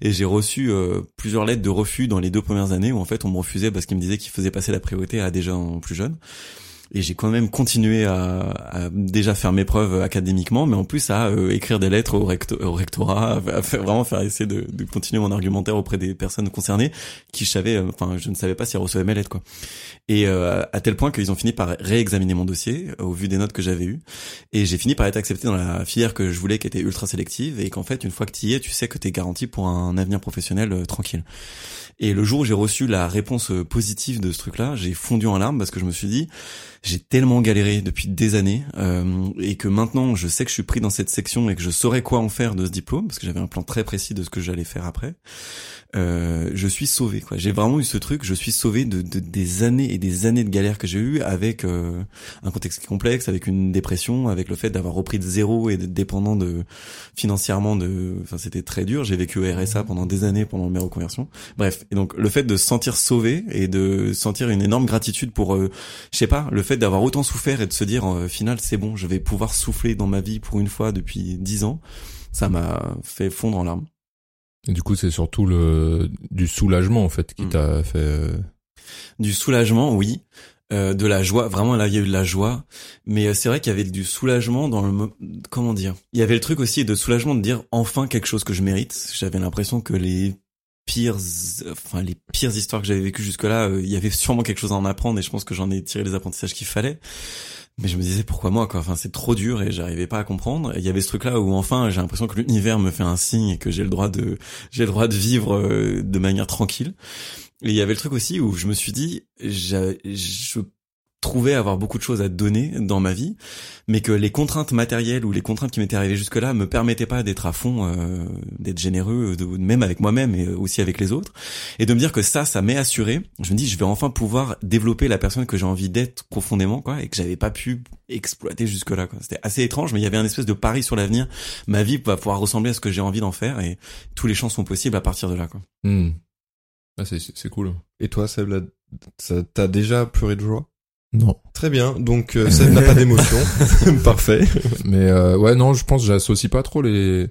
Et j'ai reçu euh, plusieurs lettres de refus dans les deux premières années où en fait on me refusait parce qu'ils me disaient qu'ils faisaient passer la priorité à des gens plus jeunes et j'ai quand même continué à, à déjà faire mes preuves académiquement, mais en plus à euh, écrire des lettres au, recto- au rectorat, à faire, vraiment faire essayer de, de continuer mon argumentaire auprès des personnes concernées qui je savais, euh, enfin je ne savais pas si elles recevaient mes lettres quoi. Et euh, à tel point qu'ils ont fini par réexaminer mon dossier euh, au vu des notes que j'avais eues, et j'ai fini par être accepté dans la filière que je voulais, qui était ultra sélective, et qu'en fait une fois que tu y es, tu sais que t'es garanti pour un avenir professionnel euh, tranquille. Et le jour où j'ai reçu la réponse euh, positive de ce truc-là, j'ai fondu en larmes parce que je me suis dit, j'ai tellement galéré depuis des années euh, et que maintenant je sais que je suis pris dans cette section et que je saurais quoi en faire de ce diplôme parce que j'avais un plan très précis de ce que j'allais faire après. Euh, je suis sauvé quoi. J'ai vraiment eu ce truc, je suis sauvé de, de- des années et des années de galères que j'ai eu avec euh, un contexte complexe, avec une dépression, avec le fait d'avoir repris de zéro et d'être dépendant de financièrement de. Enfin c'était très dur. J'ai vécu au RSA pendant des années pendant mes reconversions. Bref, et donc le fait de se sentir sauvé et de sentir une énorme gratitude pour, euh, je sais pas, le fait d'avoir autant souffert et de se dire, euh, final, c'est bon, je vais pouvoir souffler dans ma vie pour une fois depuis dix ans, ça m'a fait fondre en larmes. Et du coup, c'est surtout le du soulagement en fait qui Mm. t'a fait. euh, Du soulagement, oui. Euh, de la joie, vraiment là il y a eu de la joie, mais euh, c'est vrai qu'il y avait du soulagement dans le comment dire? Il y avait le truc aussi de soulagement de dire enfin quelque chose que je mérite. J'avais l'impression que les pires, enfin les pires histoires que j'avais vécues jusque-là, euh, il y avait sûrement quelque chose à en apprendre et je pense que j'en ai tiré les apprentissages qu'il fallait. Mais je me disais pourquoi moi quoi? Enfin c'est trop dur et j'arrivais pas à comprendre. Il y avait ce truc là où enfin j'ai l'impression que l'univers me fait un signe et que j'ai le droit de j'ai le droit de vivre euh, de manière tranquille. Et il y avait le truc aussi où je me suis dit, je trouvais avoir beaucoup de choses à donner dans ma vie, mais que les contraintes matérielles ou les contraintes qui m'étaient arrivées jusque-là me permettaient pas d'être à fond, euh, d'être généreux, de, même avec moi-même et aussi avec les autres, et de me dire que ça, ça m'est assuré. Je me dis, je vais enfin pouvoir développer la personne que j'ai envie d'être profondément, quoi, et que j'avais pas pu exploiter jusque-là. quoi. C'était assez étrange, mais il y avait un espèce de pari sur l'avenir. Ma vie va pouvoir ressembler à ce que j'ai envie d'en faire, et tous les champs sont possibles à partir de là. Quoi. hmm. Ah, c'est c'est cool. Et toi, Seb, t'as déjà pleuré de joie? Non. Très bien, donc euh, Seb n'a pas d'émotion. Parfait. Mais euh, ouais, non, je pense que j'associe pas trop les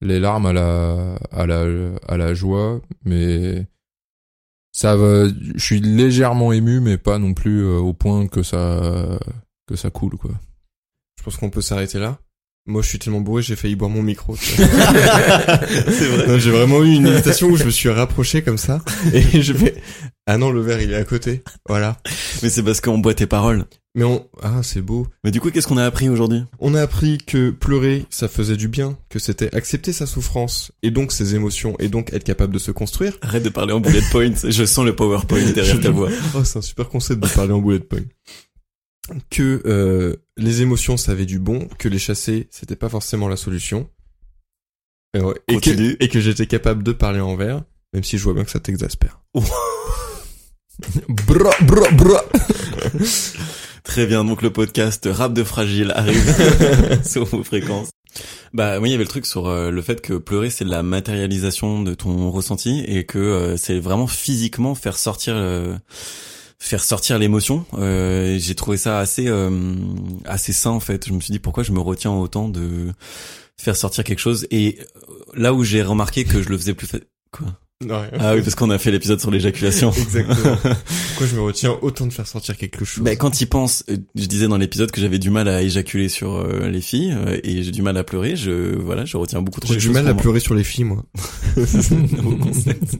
les larmes à la à la à la joie, mais ça va. Je suis légèrement ému, mais pas non plus euh, au point que ça que ça coule quoi. Je pense qu'on peut s'arrêter là. Moi, je suis tellement bourré, j'ai failli boire mon micro. C'est vrai. J'ai vraiment eu une hésitation où je me suis rapproché comme ça et je fais ah non le verre il est à côté. Voilà. Mais c'est parce qu'on boit tes paroles. Mais on ah c'est beau. Mais du coup, qu'est-ce qu'on a appris aujourd'hui? On a appris que pleurer, ça faisait du bien, que c'était accepter sa souffrance et donc ses émotions et donc être capable de se construire. Arrête de parler en bullet point. Je sens le PowerPoint derrière ta voix. Oh, c'est un super concept de parler en bullet point. que euh, les émotions ça avait du bon, que les chasser c'était pas forcément la solution, et, que, et que j'étais capable de parler en vers, même si je vois bien que ça t'exaspère. Bra, bra, bra. Très bien, donc le podcast Rap de Fragile arrive sur vos fréquences. Bah oui, il y avait le truc sur euh, le fait que pleurer c'est la matérialisation de ton ressenti et que euh, c'est vraiment physiquement faire sortir euh, faire sortir l'émotion. Euh, J'ai trouvé ça assez euh, assez sain en fait. Je me suis dit pourquoi je me retiens autant de faire sortir quelque chose? Et là où j'ai remarqué que je le faisais plus fa- quoi? Ah oui, parce qu'on a fait l'épisode sur l'éjaculation. Exactement. Pourquoi je me retiens autant de faire sortir quelque chose Ben, quand il pense, euh, je disais dans l'épisode que j'avais du mal à éjaculer sur euh, les filles euh, et j'ai du mal à pleurer. Je voilà, je retiens beaucoup trop. J'ai du mal à moi. pleurer sur les filles, moi. Concept.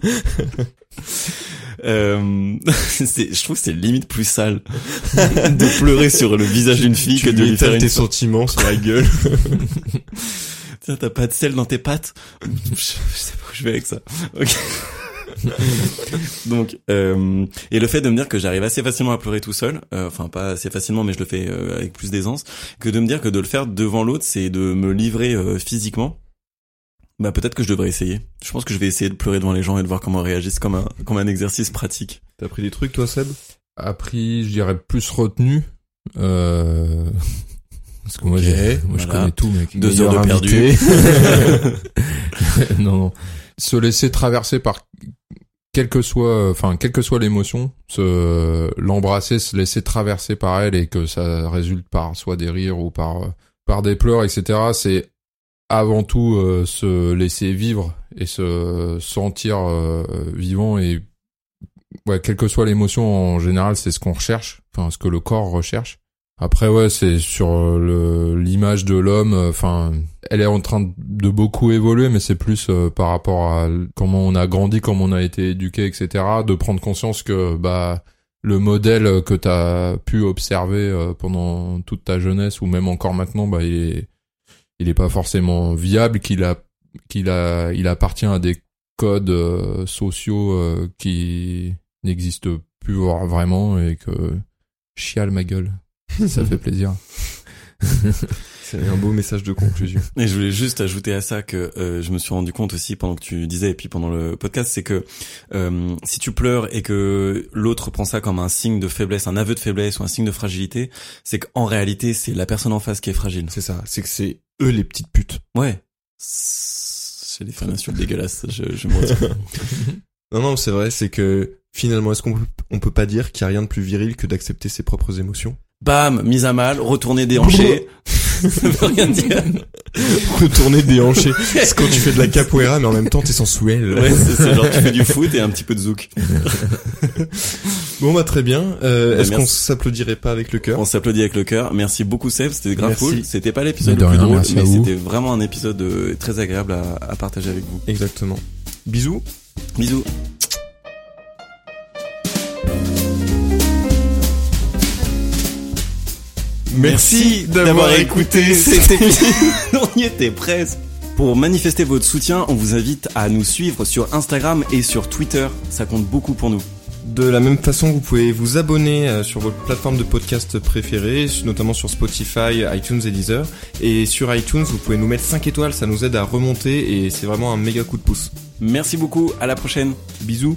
Euh, c'est, je trouve que c'est limite plus sale de pleurer sur le visage d'une fille Tu que de lui faire une. tes sentiments sur la gueule. Tiens, t'as pas de sel dans tes pattes je, sais pas où je vais avec ça. Ok. Donc, euh, et le fait de me dire que j'arrive assez facilement à pleurer tout seul, euh, enfin pas assez facilement, mais je le fais euh, avec plus d'aisance, que de me dire que de le faire devant l'autre, c'est de me livrer euh, physiquement. Bah peut-être que je devrais essayer. Je pense que je vais essayer de pleurer devant les gens et de voir comment ils réagissent comme un comme un exercice pratique. T'as pris des trucs, toi, Seb? Appris, je dirais plus retenu. Euh... Parce que moi, je connais tout, mec. Deux heures de perdu. non, non. Se laisser traverser par quelle que soit, enfin, quelle que soit l'émotion, se l'embrasser, se laisser traverser par elle et que ça résulte par soit des rires ou par par des pleurs, etc. C'est avant tout euh, se laisser vivre et se sentir euh, vivant et ouais, quelle que soit l'émotion en général, c'est ce qu'on recherche, enfin ce que le corps recherche. Après ouais, c'est sur euh, l'image de l'homme, euh, enfin elle est en train de beaucoup évoluer, mais c'est plus euh, par rapport à comment on a grandi, comment on a été éduqué, etc. De prendre conscience que bah le modèle que t'as pu observer pendant toute ta jeunesse ou même encore maintenant, bah il est il est pas forcément viable, qu'il a qu'il a il appartient à des codes sociaux qui n'existent plus vra- vraiment et que chiale ma gueule. Ça fait plaisir. C'est un beau message de conclusion. Et je voulais juste ajouter à ça que euh, je me suis rendu compte aussi pendant que tu disais et puis pendant le podcast, c'est que euh, si tu pleures et que l'autre prend ça comme un signe de faiblesse, un aveu de faiblesse ou un signe de fragilité, c'est qu'en réalité c'est la personne en face qui est fragile. C'est ça, c'est que c'est eux les petites putes. Ouais. C'est des insultes dégueulasses. Je, je me. Non, non, c'est vrai, c'est que finalement, est-ce qu'on peut, on peut pas dire qu'il y a rien de plus viril que d'accepter ses propres émotions? Bam, mise à mal, retourner déhanché. ça veut rien dire. Retourner déhanché. c'est quand tu fais de la capoeira, mais en même temps, t'es sensuel. Ouais, c'est. Genre tu fais du foot et un petit peu de zouk. Bon, bah, très bien. Euh, Bah, est-ce qu'on s'applaudirait pas avec le cœur? On s'applaudit avec le cœur. Merci beaucoup Seb, c'était grave Merci. cool. C'était pas l'épisode le de plus rien, drôle, mais c'était vraiment un épisode euh, très agréable à, à partager avec vous. Exactement. Bisous. Bisous. Merci d'avoir écouté cet épisode. on y était presque. Pour manifester votre soutien, on vous invite à nous suivre sur Instagram et sur Twitter. Ça compte beaucoup pour nous. De la même façon, vous pouvez vous abonner euh, sur votre plateforme de podcast préférée, notamment sur Spotify, iTunes et Deezer. Et sur iTunes, vous pouvez nous mettre 5 étoiles, ça nous aide à remonter et c'est vraiment un méga coup de pouce. Merci beaucoup. À la prochaine. Bisous.